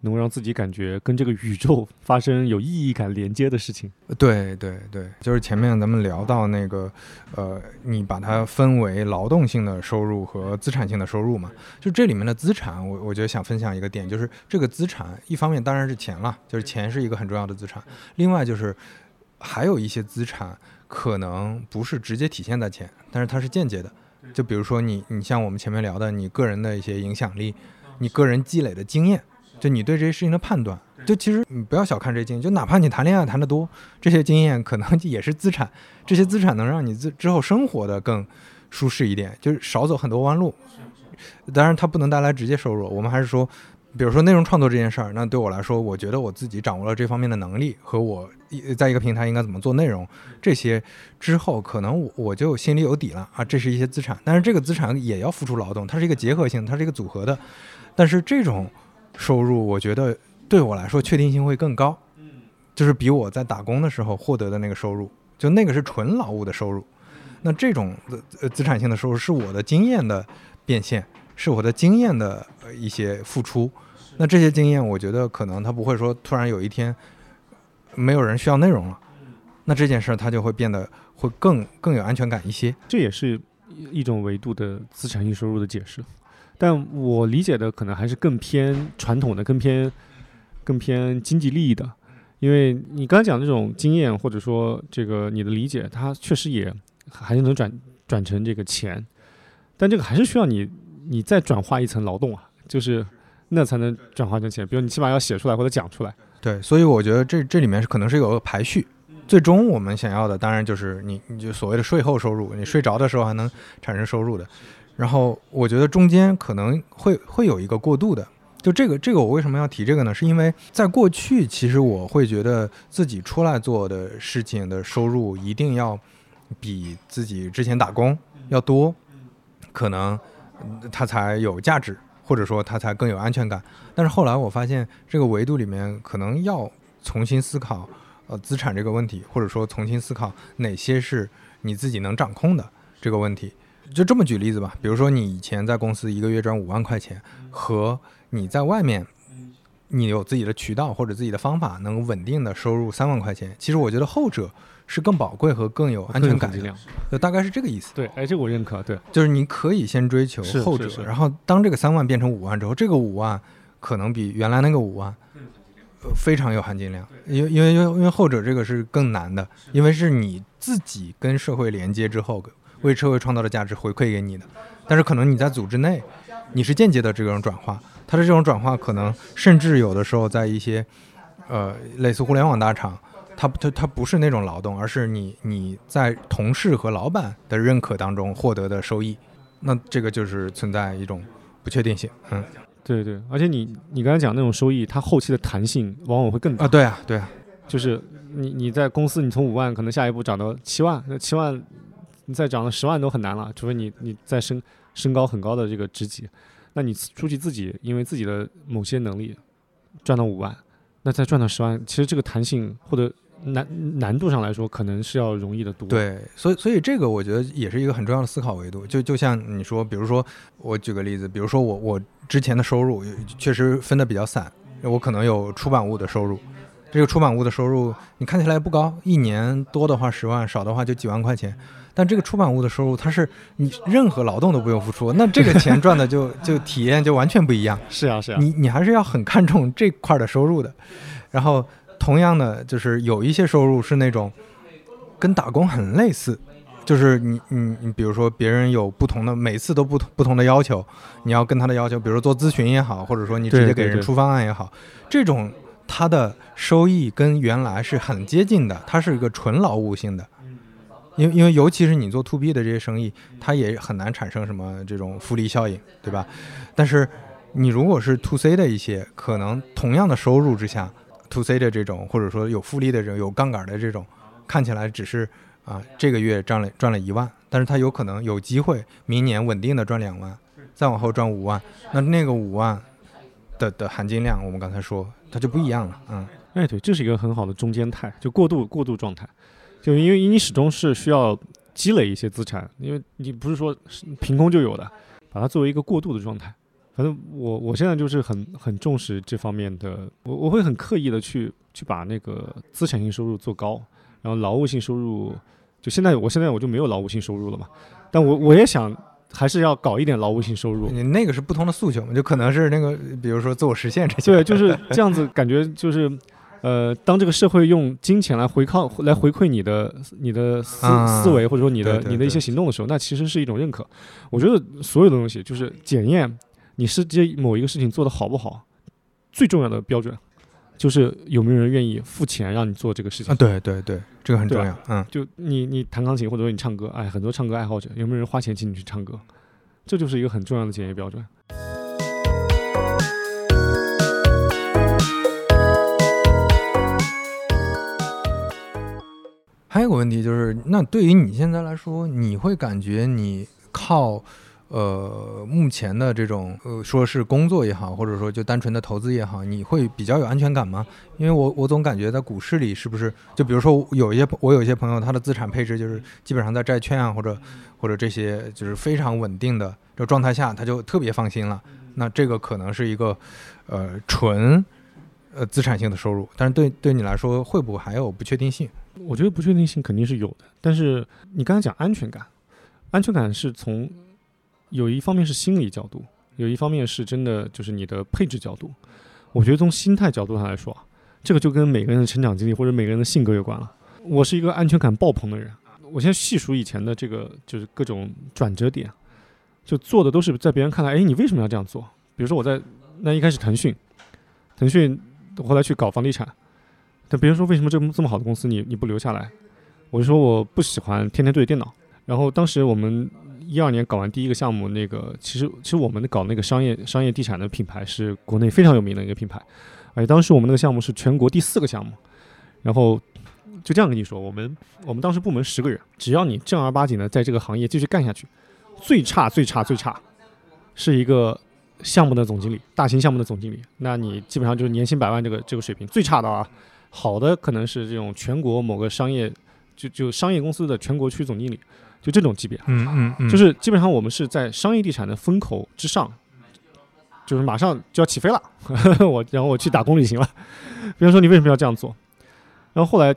B: 能够让自己感觉跟这个宇宙发生有意义感连接的事情。
A: 对对对，就是前面咱们聊到那个，呃，你把它分为劳动性的收入和资产性的收入嘛，就这里面的资产，我我觉得想分享一个点，就是这个资产一方面当然是钱了，就是钱是一个很重要的资产，另外就是还有一些资产可能不是直接体现在钱，但是它是间接的。就比如说你，你像我们前面聊的，你个人的一些影响力，你个人积累的经验，就你对这些事情的判断，就其实你不要小看这些经验，就哪怕你谈恋爱谈得多，这些经验可能 *laughs* 也是资产，这些资产能让你之之后生活的更舒适一点，就是少走很多弯路。当然，它不能带来直接收入，我们还是说。比如说内容创作这件事儿，那对我来说，我觉得我自己掌握了这方面的能力和我一在一个平台应该怎么做内容，这些之后可能我我就心里有底了啊，这是一些资产，但是这个资产也要付出劳动，它是一个结合性，它是一个组合的，但是这种收入我觉得对我来说确定性会更高，就是比我在打工的时候获得的那个收入，就那个是纯劳务的收入，那这种呃资产性的收入是我的经验的变现。是我的经验的呃一些付出，那这些经验，我觉得可能他不会说突然有一天没有人需要内容了，那这件事儿它就会变得会更更有安全感一些。
B: 这也是一种维度的资产性收入的解释，但我理解的可能还是更偏传统的、更偏更偏经济利益的，因为你刚才讲这种经验或者说这个你的理解，它确实也还是能转转成这个钱，但这个还是需要你。你再转化一层劳动啊，就是那才能转化成钱。比如你起码要写出来或者讲出来。
A: 对，所以我觉得这这里面是可能是有个排序。最终我们想要的当然就是你你就所谓的税后收入，你睡着的时候还能产生收入的。然后我觉得中间可能会会有一个过渡的。就这个这个我为什么要提这个呢？是因为在过去其实我会觉得自己出来做的事情的收入一定要比自己之前打工要多，可能。它才有价值，或者说它才更有安全感。但是后来我发现，这个维度里面可能要重新思考，呃，资产这个问题，或者说重新思考哪些是你自己能掌控的这个问题。就这么举例子吧，比如说你以前在公司一个月赚五万块钱，和你在外面你有自己的渠道或者自己的方法，能稳定的收入三万块钱。其实我觉得后者是更宝贵和更有安全感的，就大概是这个意思。
B: 对，哎，这个我认可。对，
A: 就是你可以先追求后者，然后当这个三万变成五万之后，这个五万可能比原来那个五万呃非常有含金量，因为因为因为因为后者这个是更难的，因为是你自己跟社会连接之后，为社会创造的价值回馈给你的，但是可能你在组织内，你是间接的这种转化。它的这种转化可能甚至有的时候在一些，呃，类似互联网大厂，它它它不是那种劳动，而是你你在同事和老板的认可当中获得的收益，那这个就是存在一种不确定性。嗯，
B: 对对，而且你你刚才讲那种收益，它后期的弹性往往会更大
A: 啊。对啊，对啊，
B: 就是你你在公司，你从五万可能下一步涨到七万，那七万你再涨到十万都很难了，除非你你再升升高很高的这个职级。那你出去自己，因为自己的某些能力赚到五万，那再赚到十万，其实这个弹性或者难难度上来说，可能是要容易的多。
A: 对，所以所以这个我觉得也是一个很重要的思考维度。就就像你说，比如说我举个例子，比如说我我之前的收入确实分的比较散，我可能有出版物的收入，这个出版物的收入你看起来不高，一年多的话十万，少的话就几万块钱。但这个出版物的收入，它是你任何劳动都不用付出，那这个钱赚的就就体验就完全不一样。
B: 是啊，是啊，
A: 你你还是要很看重这块的收入的。然后同样的，就是有一些收入是那种跟打工很类似，就是你你你，比如说别人有不同的，每次都不同不同的要求，你要跟他的要求，比如说做咨询也好，或者说你直接给人出方案也好，这种它的收益跟原来是很接近的，它是一个纯劳务性的。因为因为尤其是你做 to B 的这些生意，它也很难产生什么这种复利效应，对吧？但是你如果是 to C 的一些，可能同样的收入之下，to C 的这种或者说有复利的这种有杠杆的这种，看起来只是啊这个月赚了赚了一万，但是它有可能有机会明年稳定的赚两万，再往后赚五万，那那个五万的的含金量，我们刚才说它就不一样了，嗯，
B: 哎对，这是一个很好的中间态，就过渡过渡状态。就因为你始终是需要积累一些资产，因为你不是说凭空就有的，把它作为一个过渡的状态。反正我我现在就是很很重视这方面的，我我会很刻意的去去把那个资产性收入做高，然后劳务性收入，就现在我现在我就没有劳务性收入了嘛，但我我也想还是要搞一点劳务性收入。
A: 你那个是不同的诉求嘛，就可能是那个比如说自我实现这些。
B: 对，就是这样子，感觉就是。*laughs* 呃，当这个社会用金钱来回靠、来回馈你的、你的思思维，或者说你的、你的一些行动的时候，那其实是一种认可。我觉得所有的东西就是检验你是这某一个事情做的好不好，最重要的标准就是有没有人愿意付钱让你做这个事情。
A: 啊，对对对，这个很重要。嗯，
B: 就你你弹钢琴或者说你唱歌，哎，很多唱歌爱好者有没有人花钱请你去唱歌，这就是一个很重要的检验标准。
A: 还有个问题就是，那对于你现在来说，你会感觉你靠，呃，目前的这种，呃，说是工作也好，或者说就单纯的投资也好，你会比较有安全感吗？因为我我总感觉在股市里，是不是就比如说有一些我有一些朋友，他的资产配置就是基本上在债券啊，或者或者这些就是非常稳定的这状态下，他就特别放心了。那这个可能是一个，呃，纯，呃，资产性的收入，但是对对你来说，会不会还有不确定性？
B: 我觉得不确定性肯定是有的，但是你刚才讲安全感，安全感是从有一方面是心理角度，有一方面是真的就是你的配置角度。我觉得从心态角度上来说，这个就跟每个人的成长经历或者每个人的性格有关了。我是一个安全感爆棚的人，我先细数以前的这个就是各种转折点，就做的都是在别人看来，哎，你为什么要这样做？比如说我在那一开始腾讯，腾讯后来去搞房地产。但别人说为什么这么这么好的公司你你不留下来？我就说我不喜欢天天对着电脑。然后当时我们一二年搞完第一个项目，那个其实其实我们搞那个商业商业地产的品牌是国内非常有名的一个品牌，而且当时我们那个项目是全国第四个项目。然后就这样跟你说，我们我们当时部门十个人，只要你正儿八经的在这个行业继续干下去，最差最差最差是一个项目的总经理，大型项目的总经理，那你基本上就是年薪百万这个这个水平，最差的啊。好的，可能是这种全国某个商业，就就商业公司的全国区总经理，就这种级别。
A: 嗯嗯嗯，
B: 就是基本上我们是在商业地产的风口之上，就是马上就要起飞了，*laughs* 我然后我去打工旅行了。别人说你为什么要这样做？然后后来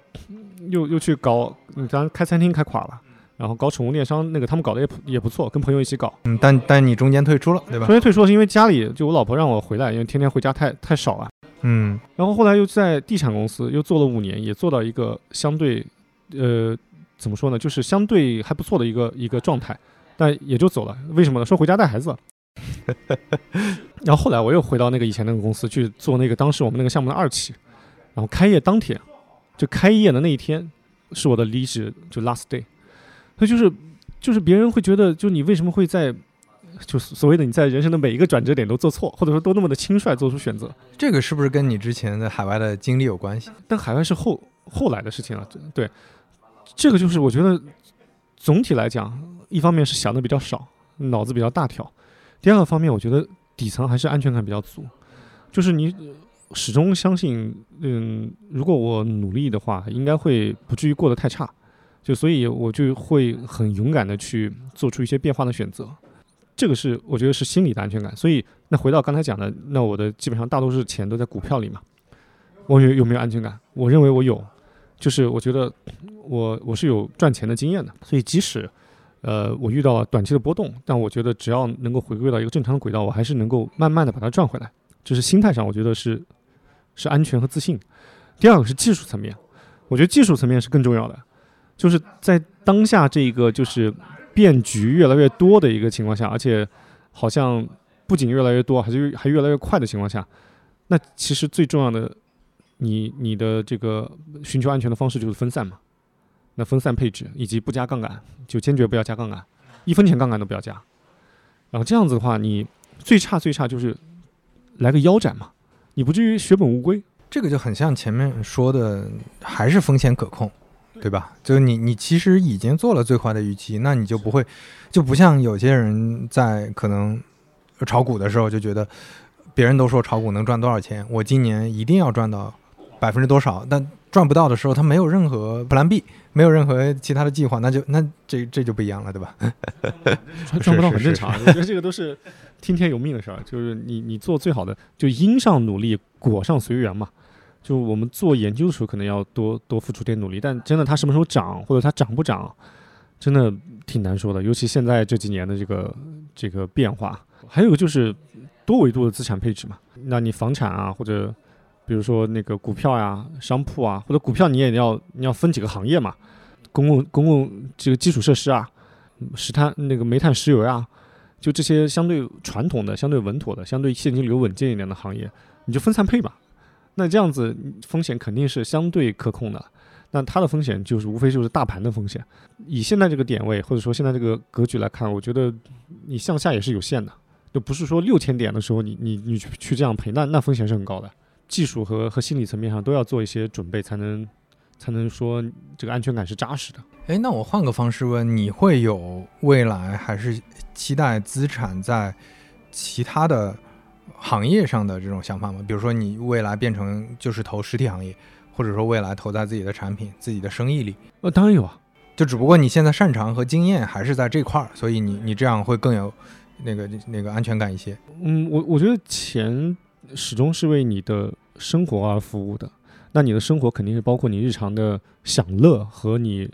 B: 又又去搞，你咱开餐厅开垮了，然后搞宠物电商，那个他们搞的也不也不错，跟朋友一起搞。
A: 嗯，但但你中间退出了，对吧
B: 中？间退出是因为家里就我老婆让我回来，因为天天回家太太少了。
A: 嗯
B: 然后后来又在地产公司又做了五年，也做到一个相对，呃，怎么说呢，就是相对还不错的一个一个状态，但也就走了。为什么呢？说回家带孩子了。*laughs* 然后后来我又回到那个以前那个公司去做那个当时我们那个项目的二期，然后开业当天，就开业的那一天是我的离职，就 last day。所以就是就是别人会觉得，就你为什么会在，就所谓的你在人生的每一个转折点都做错，或者说都那么的轻率做出选择。
A: 这个是不是跟你之前在海外的经历有关系？
B: 但海外是后后来的事情了，对，这个就是我觉得总体来讲，一方面是想的比较少，脑子比较大条；第二个方面，我觉得底层还是安全感比较足，就是你始终相信，嗯，如果我努力的话，应该会不至于过得太差，就所以我就会很勇敢的去做出一些变化的选择。这个是我觉得是心理的安全感，所以那回到刚才讲的，那我的基本上大多数钱都在股票里嘛，我有有没有安全感？我认为我有，就是我觉得我我是有赚钱的经验的，所以即使呃我遇到了短期的波动，但我觉得只要能够回归到一个正常的轨道，我还是能够慢慢的把它赚回来。就是心态上，我觉得是是安全和自信。第二个是技术层面，我觉得技术层面是更重要的，就是在当下这个就是变局越来越多的一个情况下，而且好像不仅越来越多，还是还越来越快的情况下，那其实最重要的你你的这个寻求安全的方式就是分散嘛。那分散配置以及不加杠杆，就坚决不要加杠杆，一分钱杠杆都不要加。然后这样子的话，你最差最差就是来个腰斩嘛，你不至于血本无归。
A: 这个就很像前面说的，还是风险可控，对吧？就是你你其实已经做了最坏的预期，那你就不会，就不像有些人在可能炒股的时候就觉得，别人都说炒股能赚多少钱，我今年一定要赚到百分之多少，但赚不到的时候，他没有任何 Plan B，没有任何其他的计划，那就那这这就不一样了，对吧？
B: 赚 *laughs* 赚不到很正常，我觉得这个都是听天由命的事儿。就是你你做最好的，就因上努力，果上随缘嘛。就我们做研究的时候，可能要多多付出点努力，但真的它什么时候涨，或者它涨不涨，真的挺难说的。尤其现在这几年的这个这个变化，还有就是多维度的资产配置嘛。那你房产啊，或者比如说那个股票呀、商铺啊，或者股票你也要你要分几个行业嘛，公共公共这个基础设施啊，石炭那个煤炭石油呀、就这些相对传统的、相对稳妥的、相对现金流稳健一点的行业，你就分散配吧。那这样子风险肯定是相对可控的。那它的风险就是无非就是大盘的风险。以现在这个点位或者说现在这个格局来看，我觉得你向下也是有限的，就不是说六千点的时候你你你去去这样赔，那那风险是很高的。技术和和心理层面上都要做一些准备，才能才能说这个安全感是扎实的。
A: 哎，那我换个方式问，你会有未来还是期待资产在其他的行业上的这种想法吗？比如说，你未来变成就是投实体行业，或者说未来投在自己的产品、自己的生意里，
B: 呃，当然有啊，
A: 就只不过你现在擅长和经验还是在这块儿，所以你你这样会更有那个那个安全感一些。
B: 嗯，我我觉得钱始终是为你的生活而服务的。那你的生活肯定是包括你日常的享乐和你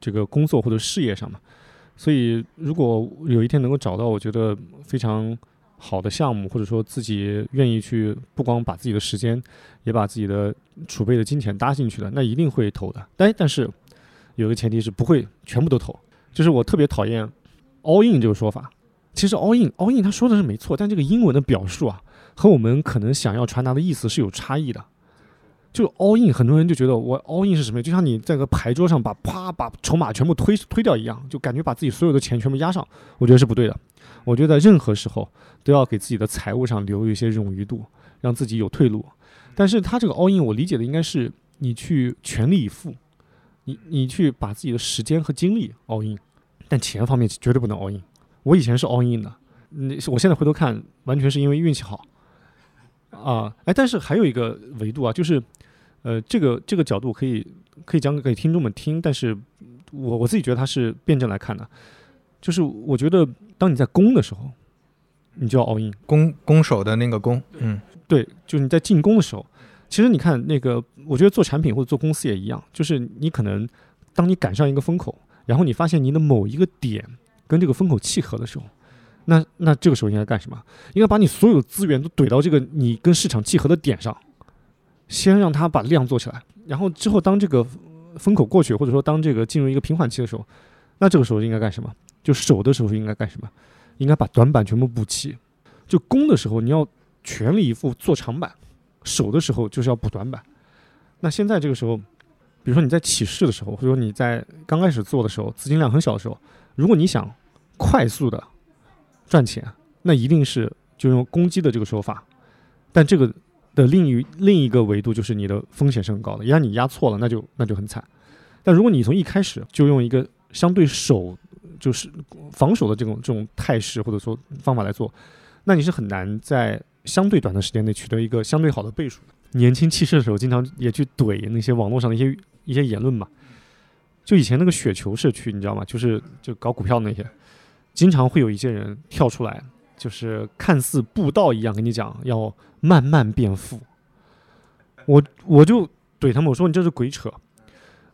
B: 这个工作或者事业上嘛。所以，如果有一天能够找到我觉得非常好的项目，或者说自己愿意去不光把自己的时间，也把自己的储备的金钱搭进去的，那一定会投的。但但是有个前提是不会全部都投，就是我特别讨厌 all in 这个说法。其实 all in all in 他说的是没错，但这个英文的表述啊，和我们可能想要传达的意思是有差异的。就 all in，很多人就觉得我 all in 是什么？就像你在个牌桌上把啪把筹码全部推推掉一样，就感觉把自己所有的钱全部压上，我觉得是不对的。我觉得在任何时候都要给自己的财务上留一些冗余度，让自己有退路。但是他这个 all in，我理解的应该是你去全力以赴，你你去把自己的时间和精力 all in，但钱方面绝对不能 all in。我以前是 all in 的，那我现在回头看，完全是因为运气好啊。哎，但是还有一个维度啊，就是呃，这个这个角度可以可以讲给听众们听，但是我我自己觉得它是辩证来看的，就是我觉得当你在攻的时候，你就要 all in。
A: 攻攻守的那个攻，嗯，
B: 对，就是你在进攻的时候，其实你看那个，我觉得做产品或者做公司也一样，就是你可能当你赶上一个风口，然后你发现你的某一个点跟这个风口契合的时候，那那这个时候应该干什么？应该把你所有资源都怼到这个你跟市场契合的点上，先让它把量做起来，然后之后当这个风口过去，或者说当这个进入一个平缓期的时候，那这个时候应该干什么？就守的时候应该干什么？应该把短板全部补齐。就攻的时候你要全力以赴做长板，守的时候就是要补短板。那现在这个时候，比如说你在起势的时候，或者说你在刚开始做的时候，资金量很小的时候，如果你想快速的赚钱，那一定是就用攻击的这个手法。但这个的另一另一个维度就是你的风险是很高的，一旦你压错了，那就那就很惨。但如果你从一开始就用一个相对守就是防守的这种这种态势或者说方法来做，那你是很难在相对短的时间内取得一个相对好的倍数。年轻气盛的时候，经常也去怼那些网络上的一些一些言论嘛。就以前那个雪球社区，你知道吗？就是就搞股票那些，经常会有一些人跳出来，就是看似布道一样跟你讲要慢慢变富。我我就怼他们，我说你这是鬼扯。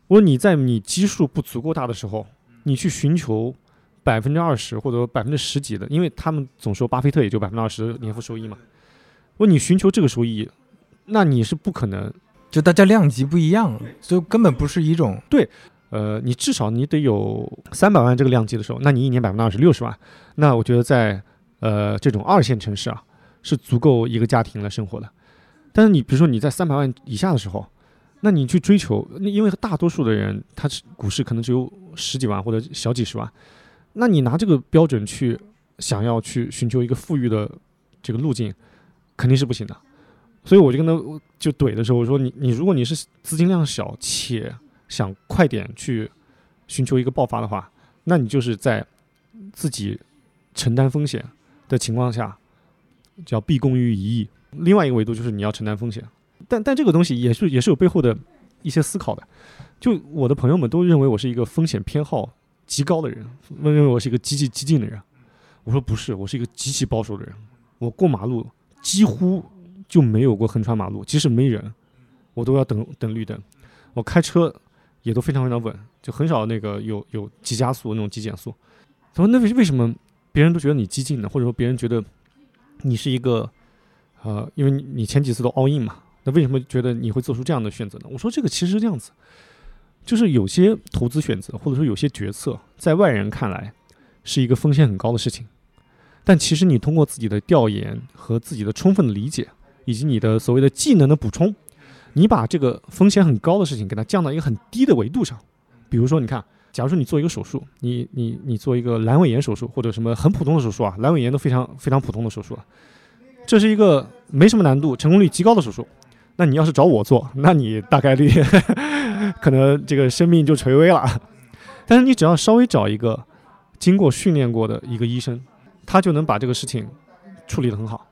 B: 我说你在你基数不足够大的时候，你去寻求百分之二十或者百分之十几的，因为他们总说巴菲特也就百分之二十年复收益嘛。我说你寻求这个收益，那你是不可能，
A: 就大家量级不一样，就根本不是一种。
B: 呃，你至少你得有三百万这个量级的时候，那你一年百分之二十六十万，那我觉得在呃这种二线城市啊，是足够一个家庭来生活的。但是你比如说你在三百万以下的时候，那你去追求，那因为大多数的人他是股市可能只有十几万或者小几十万，那你拿这个标准去想要去寻求一个富裕的这个路径，肯定是不行的。所以我就跟他就怼的时候，我说你你如果你是资金量小且想快点去寻求一个爆发的话，那你就是在自己承担风险的情况下，叫毕恭于一役。另外一个维度就是你要承担风险，但但这个东西也是也是有背后的一些思考的。就我的朋友们都认为我是一个风险偏好极高的人，认为我是一个极其激进的人。我说不是，我是一个极其保守的人。我过马路几乎就没有过横穿马路，即使没人，我都要等等绿灯。我开车也都非常非常稳，就很少那个有有急加速那种急减速。他说：“那为为什么别人都觉得你激进呢？或者说别人觉得你是一个呃，因为你前几次都 all in 嘛，那为什么觉得你会做出这样的选择呢？”我说：“这个其实是这样子，就是有些投资选择或者说有些决策，在外人看来是一个风险很高的事情，但其实你通过自己的调研和自己的充分的理解，以及你的所谓的技能的补充。”你把这个风险很高的事情给它降到一个很低的维度上，比如说，你看，假如说你做一个手术，你你你做一个阑尾炎手术或者什么很普通的手术啊，阑尾炎都非常非常普通的手术了，这是一个没什么难度、成功率极高的手术。那你要是找我做，那你大概率 *laughs* 可能这个生命就垂危了。但是你只要稍微找一个经过训练过的一个医生，他就能把这个事情处理得很好。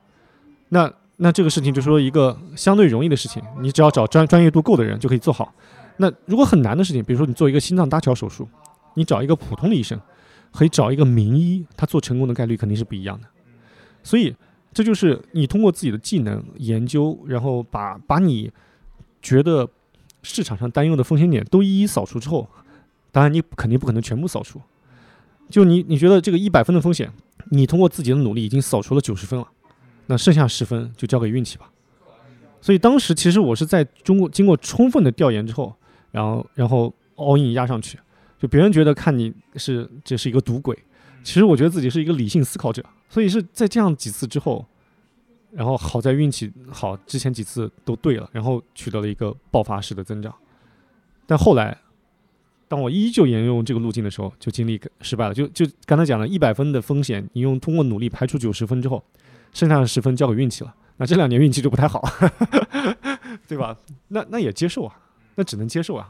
B: 那那这个事情就说一个相对容易的事情，你只要找专专业度够的人就可以做好。那如果很难的事情，比如说你做一个心脏搭桥手术，你找一个普通的医生，和找一个名医，他做成功的概率肯定是不一样的。所以这就是你通过自己的技能研究，然后把把你觉得市场上担忧的风险点都一一扫除之后，当然你肯定不可能全部扫除。就你你觉得这个一百分的风险，你通过自己的努力已经扫除了九十分了。那剩下十分就交给运气吧。所以当时其实我是在中国经过充分的调研之后，然后然后 all in 压上去。就别人觉得看你是这是一个赌鬼，其实我觉得自己是一个理性思考者。所以是在这样几次之后，然后好在运气好，之前几次都对了，然后取得了一个爆发式的增长。但后来，当我依旧沿用这个路径的时候，就经历失败了。就就刚才讲了一百分的风险，你用通过努力排除九十分之后。剩下的十分交给运气了，那这两年运气就不太好，*laughs* 对吧？那那也接受啊，那只能接受啊，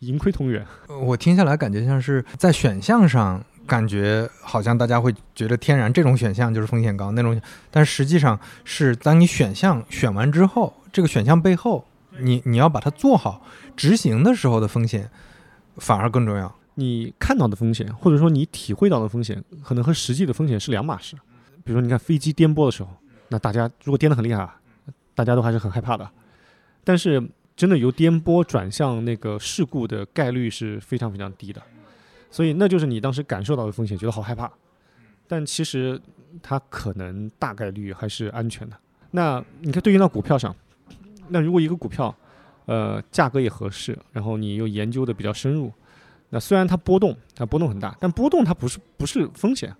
B: 盈亏同源。
A: 我听下来感觉像是在选项上，感觉好像大家会觉得天然这种选项就是风险高那种，但实际上是当你选项选完之后，这个选项背后，你你要把它做好，执行的时候的风险反而更重要。
B: 你看到的风险，或者说你体会到的风险，可能和实际的风险是两码事。比如说你看飞机颠簸的时候，那大家如果颠得很厉害，大家都还是很害怕的。但是真的由颠簸转向那个事故的概率是非常非常低的，所以那就是你当时感受到的风险，觉得好害怕。但其实它可能大概率还是安全的。那你看对应到股票上，那如果一个股票，呃，价格也合适，然后你又研究的比较深入，那虽然它波动，它波动很大，但波动它不是不是风险。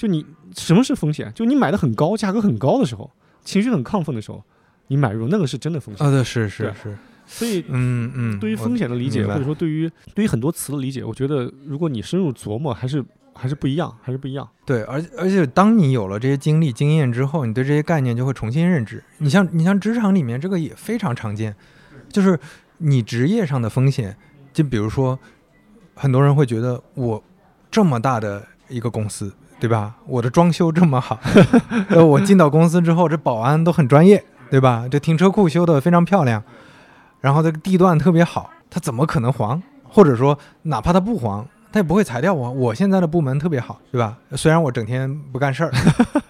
B: 就你什么是风险？就你买的很高，价格很高的时候，情绪很亢奋的时候，你买入那个是真的风险。
A: 啊，对，是是是，
B: 所以
A: 嗯嗯，
B: 对于风险的理解，或者说对于对于很多词的理解，我觉得如果你深入琢磨，还是还是不一样，还是不一样。
A: 对，而而且当你有了这些经历经验之后，你对这些概念就会重新认知。你像你像职场里面这个也非常常见，就是你职业上的风险，就比如说很多人会觉得我这么大的一个公司，对吧？我的装修这么好，*laughs* 呃，我进到公司之后，这保安都很专业，对吧？这停车库修得非常漂亮，然后这个地段特别好，他怎么可能黄？或者说，哪怕他不黄，他也不会裁掉我。我现在的部门特别好，对吧？虽然我整天不干事儿，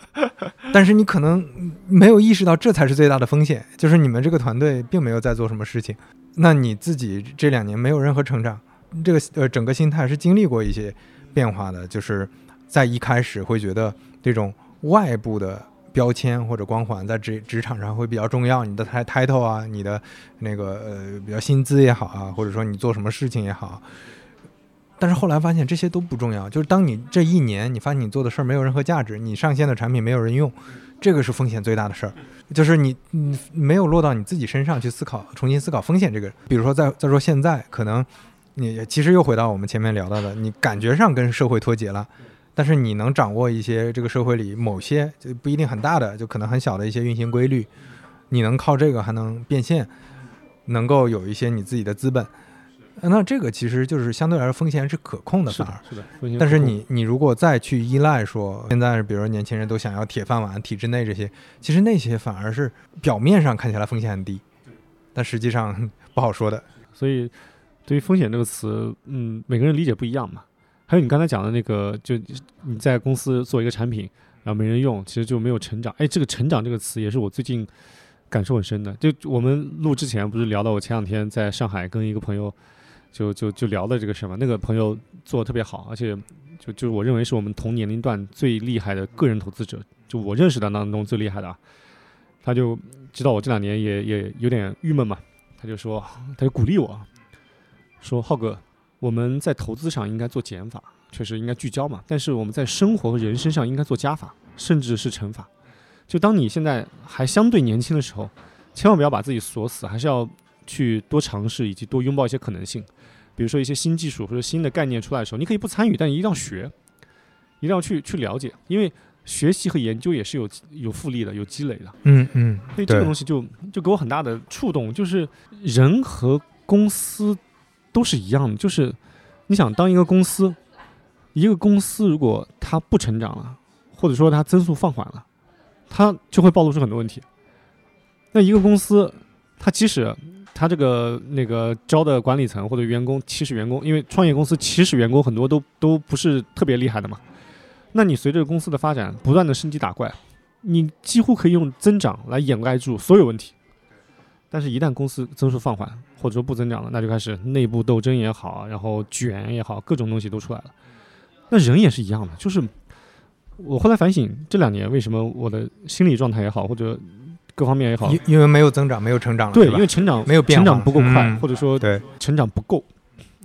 A: *laughs* 但是你可能没有意识到，这才是最大的风险，就是你们这个团队并没有在做什么事情。那你自己这两年没有任何成长，这个呃整个心态是经历过一些变化的，就是在一开始会觉得这种外部的标签或者光环在职职场上会比较重要，你的 title 啊，你的那个呃比较薪资也好啊，或者说你做什么事情也好。但是后来发现这些都不重要，就是当你这一年你发现你做的事儿没有任何价值，你上线的产品没有人用，这个是风险最大的事儿，就是你你没有落到你自己身上去思考，重新思考风险这个。比如说再再说现在，可能你其实又回到我们前面聊到的，你感觉上跟社会脱节了，但是你能掌握一些这个社会里某些就不一定很大的，就可能很小的一些运行规律，你能靠这个还能变现，能够有一些你自己的资本。呃那这个其实就是相对来说风险是可控的，反而
B: 的，是的。
A: 但是你你如果再去依赖说，现在比如说年轻人都想要铁饭碗、体制内这些，其实那些反而是表面上看起来风险很低，但实际上不好说的。
B: 所以对于风险这个词，嗯，每个人理解不一样嘛。还有你刚才讲的那个，就你在公司做一个产品，然后没人用，其实就没有成长。哎，这个“成长”这个词也是我最近感受很深的。就我们录之前不是聊到我前两天在上海跟一个朋友就就就聊的这个事嘛，那个朋友做的特别好，而且就就我认为是我们同年龄段最厉害的个人投资者，就我认识的当中最厉害的。他就知道我这两年也也有点郁闷嘛，他就说，他就鼓励我，说浩哥，我们在投资上应该做减法，确实应该聚焦嘛，但是我们在生活和人生上应该做加法，甚至是乘法。就当你现在还相对年轻的时候，千万不要把自己锁死，还是要去多尝试以及多拥抱一些可能性。比如说一些新技术或者新的概念出来的时候，你可以不参与，但一定要学，一定要去去了解，因为学习和研究也是有有复利的，有积累的。
A: 嗯嗯，
B: 所以这个东西就就给我很大的触动，就是人和公司都是一样的，就是你想当一个公司，一个公司如果它不成长了，或者说它增速放缓了，它就会暴露出很多问题。那一个公司，它即使它这个那个招的管理层或者员工其实员工，因为创业公司其实员工很多都都不是特别厉害的嘛，那你随着公司的发展不断的升级打怪，你几乎可以用增长来掩盖住所有问题。但是，一旦公司增速放缓，或者说不增长了，那就开始内部斗争也好，然后卷也好，各种东西都出来了。那人也是一样的，就是我后来反省，这两年为什么我的心理状态也好，或者各方面也好，
A: 因因为没有增长，没有成长了，
B: 对，因为成长
A: 没有变化
B: 成长不够快，
A: 嗯
B: 或者说
A: 对
B: 成长不够，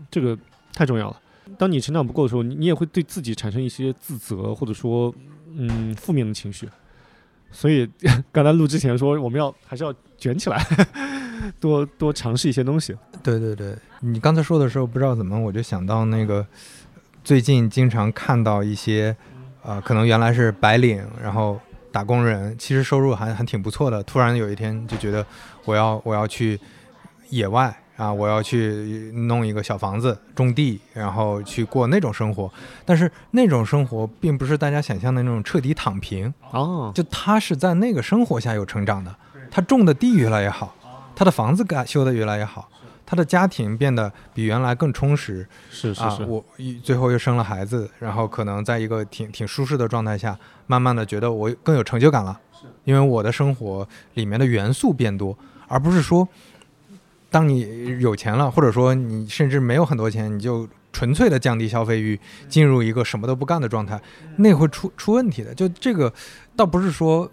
B: 这个太重要了。当你成长不够的时候，你你也会对自己产生一些自责，或者说嗯负面的情绪。所以 *laughs* 刚才录之前说，我们要还是要卷起来，*laughs* 多多尝试一些东西。
A: 对对对，你刚才说的时候，不知道怎么我就想到那个最近经常看到一些，呃，可能原来是白领，然后打工人，其实收入还还挺不错的，突然有一天就觉得我要我要去野外啊，我要去弄一个小房子种地，然后去过那种生活，但是那种生活并不是大家想象的那种彻底躺平，
B: 哦，
A: 就他是在那个生活下有成长的，他种的地越来越好，他的房子改修的越来越好，他的家庭变得比原来更充实啊。
B: 是是是，
A: 我一最后又生了孩子，然后可能在一个挺挺舒适的状态下，慢慢的觉得我更有成就感了，因为我的生活里面的元素变多，而不是说，当你有钱了，或者说你甚至没有很多钱，你就纯粹的降低消费欲，进入一个什么都不干的状态，那会出出问题的。就这个，倒不是说。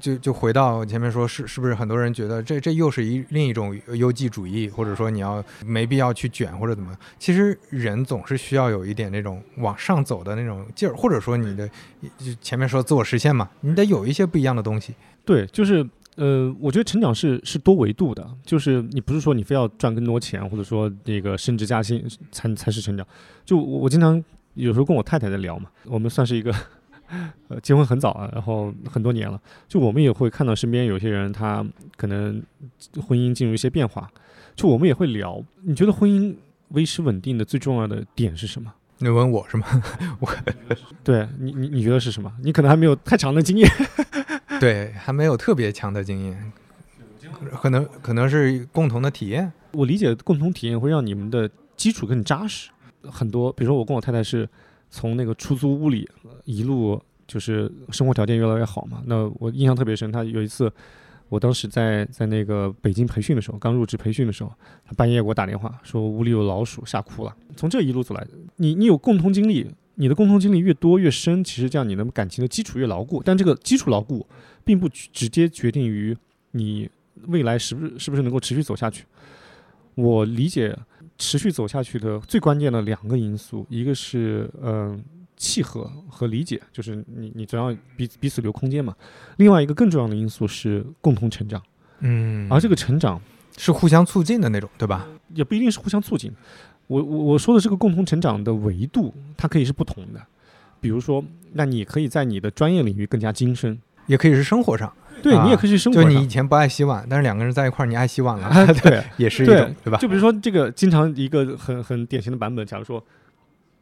A: 就就回到前面说，是是不是很多人觉得这这又是一另一种优绩主义，或者说你要没必要去卷或者怎么？其实人总是需要有一点那种往上走的那种劲儿，或者说你的就前面说自我实现嘛，你得有一些不一样的东西。
B: 对，就是呃，我觉得成长是是多维度的，就是你不是说你非要赚更多钱，或者说那个升职加薪才才是成长。就我我经常有时候跟我太太在聊嘛，我们算是一个。*laughs* 呃，结婚很早啊，然后很多年了，就我们也会看到身边有些人，他可能婚姻进入一些变化，就我们也会聊。你觉得婚姻维持稳定的最重要的点是什么？
A: 你问我是吗？*laughs* 我
B: 对你，你你觉得是什么？你可能还没有太长的经验，*laughs*
A: 对，还没有特别强的经验，可能可能是共同的体验。
B: 我理解共同体验会让你们的基础更扎实。很多，比如说我跟我太太是。从那个出租屋里一路就是生活条件越来越好嘛。那我印象特别深，她有一次，我当时在在那个北京培训的时候，刚入职培训的时候，她半夜给我打电话说屋里有老鼠，吓哭了。从这一路走来，你你有共同经历，你的共同经历越多越深，其实这样你的感情的基础越牢固。但这个基础牢固，并不直接决定于你未来是不是是不是能够持续走下去。我理解。持续走下去的最关键的两个因素，一个是嗯契合和理解，就是你你总要彼彼此留空间嘛。另外一个更重要的因素是共同成长，
A: 嗯，
B: 而这个成长
A: 是互相促进的那种，对吧？
B: 也不一定是互相促进。我我我说的这个共同成长的维度，它可以是不同的。比如说，那你可以在你的专业领域更加精深，
A: 也可以是生活上。
B: 对你也可以去生活。
A: 就你以前不爱洗碗，但是两个人在一块儿，你爱洗碗了。*laughs*
B: 对，
A: 也是一种，
B: 对
A: 吧？
B: 就比如说这个，经常一个很很典型的版本，假如说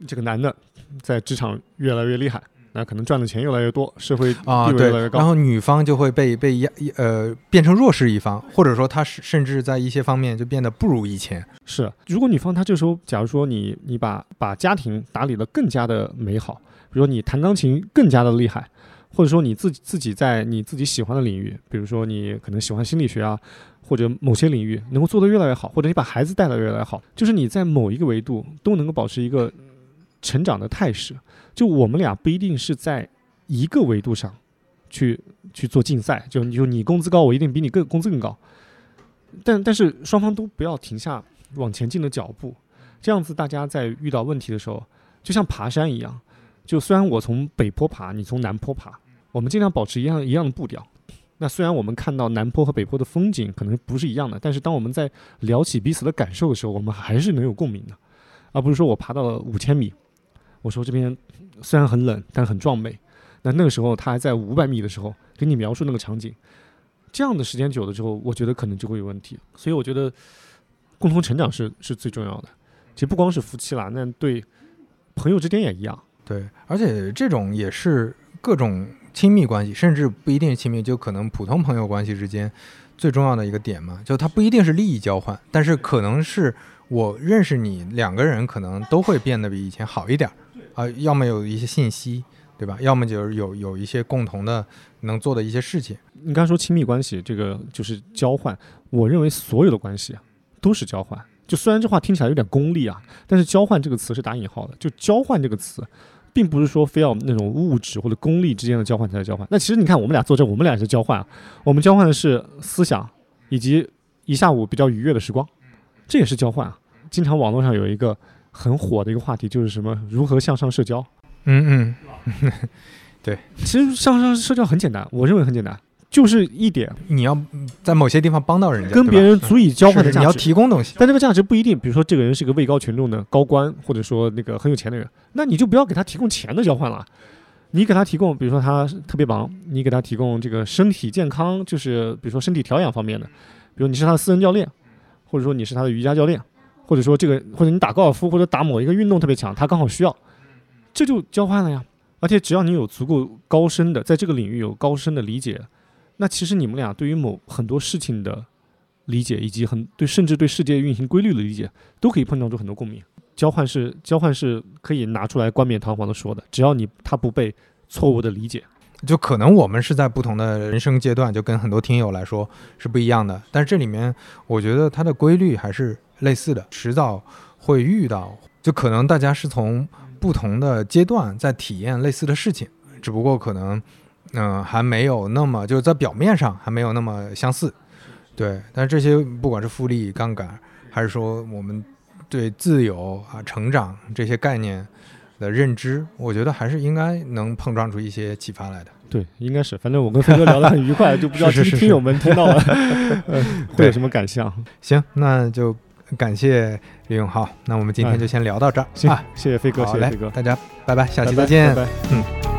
B: 这个男的在职场越来越厉害，那可能赚的钱越来越多，社会地位越来越高，
A: 然后女方就会被被压呃变成弱势一方，或者说她甚至在一些方面就变得不如以前。
B: 是，如果女方她这时候，假如说你你把把家庭打理的更加的美好，比如说你弹钢琴更加的厉害。或者说你自己自己在你自己喜欢的领域，比如说你可能喜欢心理学啊，或者某些领域能够做得越来越好，或者你把孩子带得越来越好，就是你在某一个维度都能够保持一个成长的态势。就我们俩不一定是在一个维度上去去做竞赛，就就你工资高，我一定比你更工资更高。但但是双方都不要停下往前进的脚步，这样子大家在遇到问题的时候，就像爬山一样。就虽然我从北坡爬，你从南坡爬，我们尽量保持一样一样的步调。那虽然我们看到南坡和北坡的风景可能不是一样的，但是当我们在聊起彼此的感受的时候，我们还是能有共鸣的，而不是说我爬到了五千米，我说这边虽然很冷，但很壮美。那那个时候他还在五百米的时候给你描述那个场景，这样的时间久了之后，我觉得可能就会有问题。所以我觉得共同成长是是最重要的。其实不光是夫妻啦，那对朋友之间也一样。
A: 对，而且这种也是各种亲密关系，甚至不一定亲密，就可能普通朋友关系之间最重要的一个点嘛。就它不一定是利益交换，但是可能是我认识你，两个人可能都会变得比以前好一点啊。要么有一些信息，对吧？要么就是有有一些共同的能做的一些事情。
B: 你刚才说亲密关系，这个就是交换。我认为所有的关系啊都是交换。就虽然这话听起来有点功利啊，但是交换这个词是打引号的。就交换这个词。并不是说非要那种物质或者功利之间的交换才是交换。那其实你看，我们俩坐这，我们俩也是交换啊。我们交换的是思想，以及一下午比较愉悦的时光，这也是交换啊。经常网络上有一个很火的一个话题，就是什么如何向上社交。
A: 嗯嗯，*laughs* 对，
B: 其实向上社交很简单，我认为很简单。就是一点，
A: 你要在某些地方帮到人家，
B: 跟别人足以交换的价值，
A: 你要提供东西。
B: 但这个价值不一定，比如说这个人是个位高权重的高官，或者说那个很有钱的人，那你就不要给他提供钱的交换了。你给他提供，比如说他特别忙，你给他提供这个身体健康，就是比如说身体调养方面的，比如你是他的私人教练，或者说你是他的瑜伽教练，或者说这个或者你打高尔夫或者打某一个运动特别强，他刚好需要，这就交换了呀。而且只要你有足够高深的在这个领域有高深的理解。那其实你们俩对于某很多事情的理解，以及很对甚至对世界运行规律的理解，都可以碰撞出很多共鸣。交换是交换是可以拿出来冠冕堂皇的说的，只要你他不被错误的理解。
A: 就可能我们是在不同的人生阶段，就跟很多听友来说是不一样的。但是这里面，我觉得它的规律还是类似的，迟早会遇到。就可能大家是从不同的阶段在体验类似的事情，只不过可能，嗯，还没有那么就是在表面上还没有那么相似。对，但是这些不管是复利、杠杆，还是说我们对自由啊、成长这些概念。的认知，我觉得还是应该能碰撞出一些启发来的。
B: 对，应该是。反正我跟飞哥聊得很愉快，*laughs* 就不知道听听友们听到了 *laughs* 会有什么感想。*laughs*
A: 行，那就感谢李永浩。那我们今天就先聊到这儿。
B: 行，谢谢飞哥，谢谢飞哥，
A: 大家拜拜，下期再见。
B: 拜拜。
A: 嗯。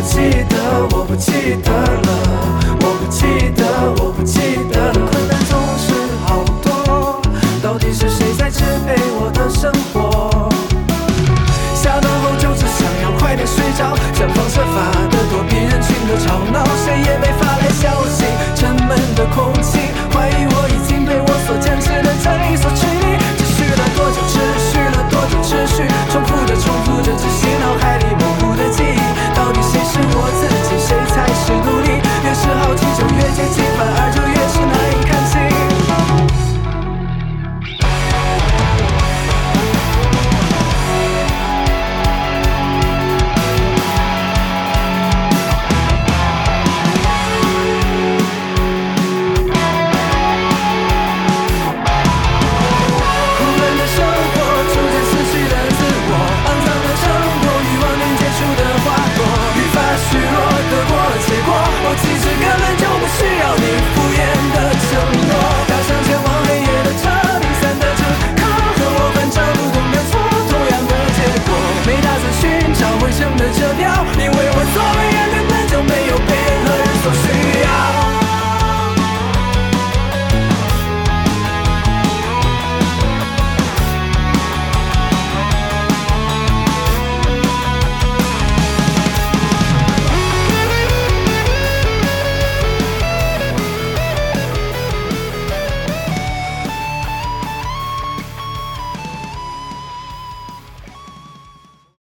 A: 不记得，我不记得了，我不记得，我不记得了。困
C: 难总是好多，到底是谁在支配我的生活？撤掉你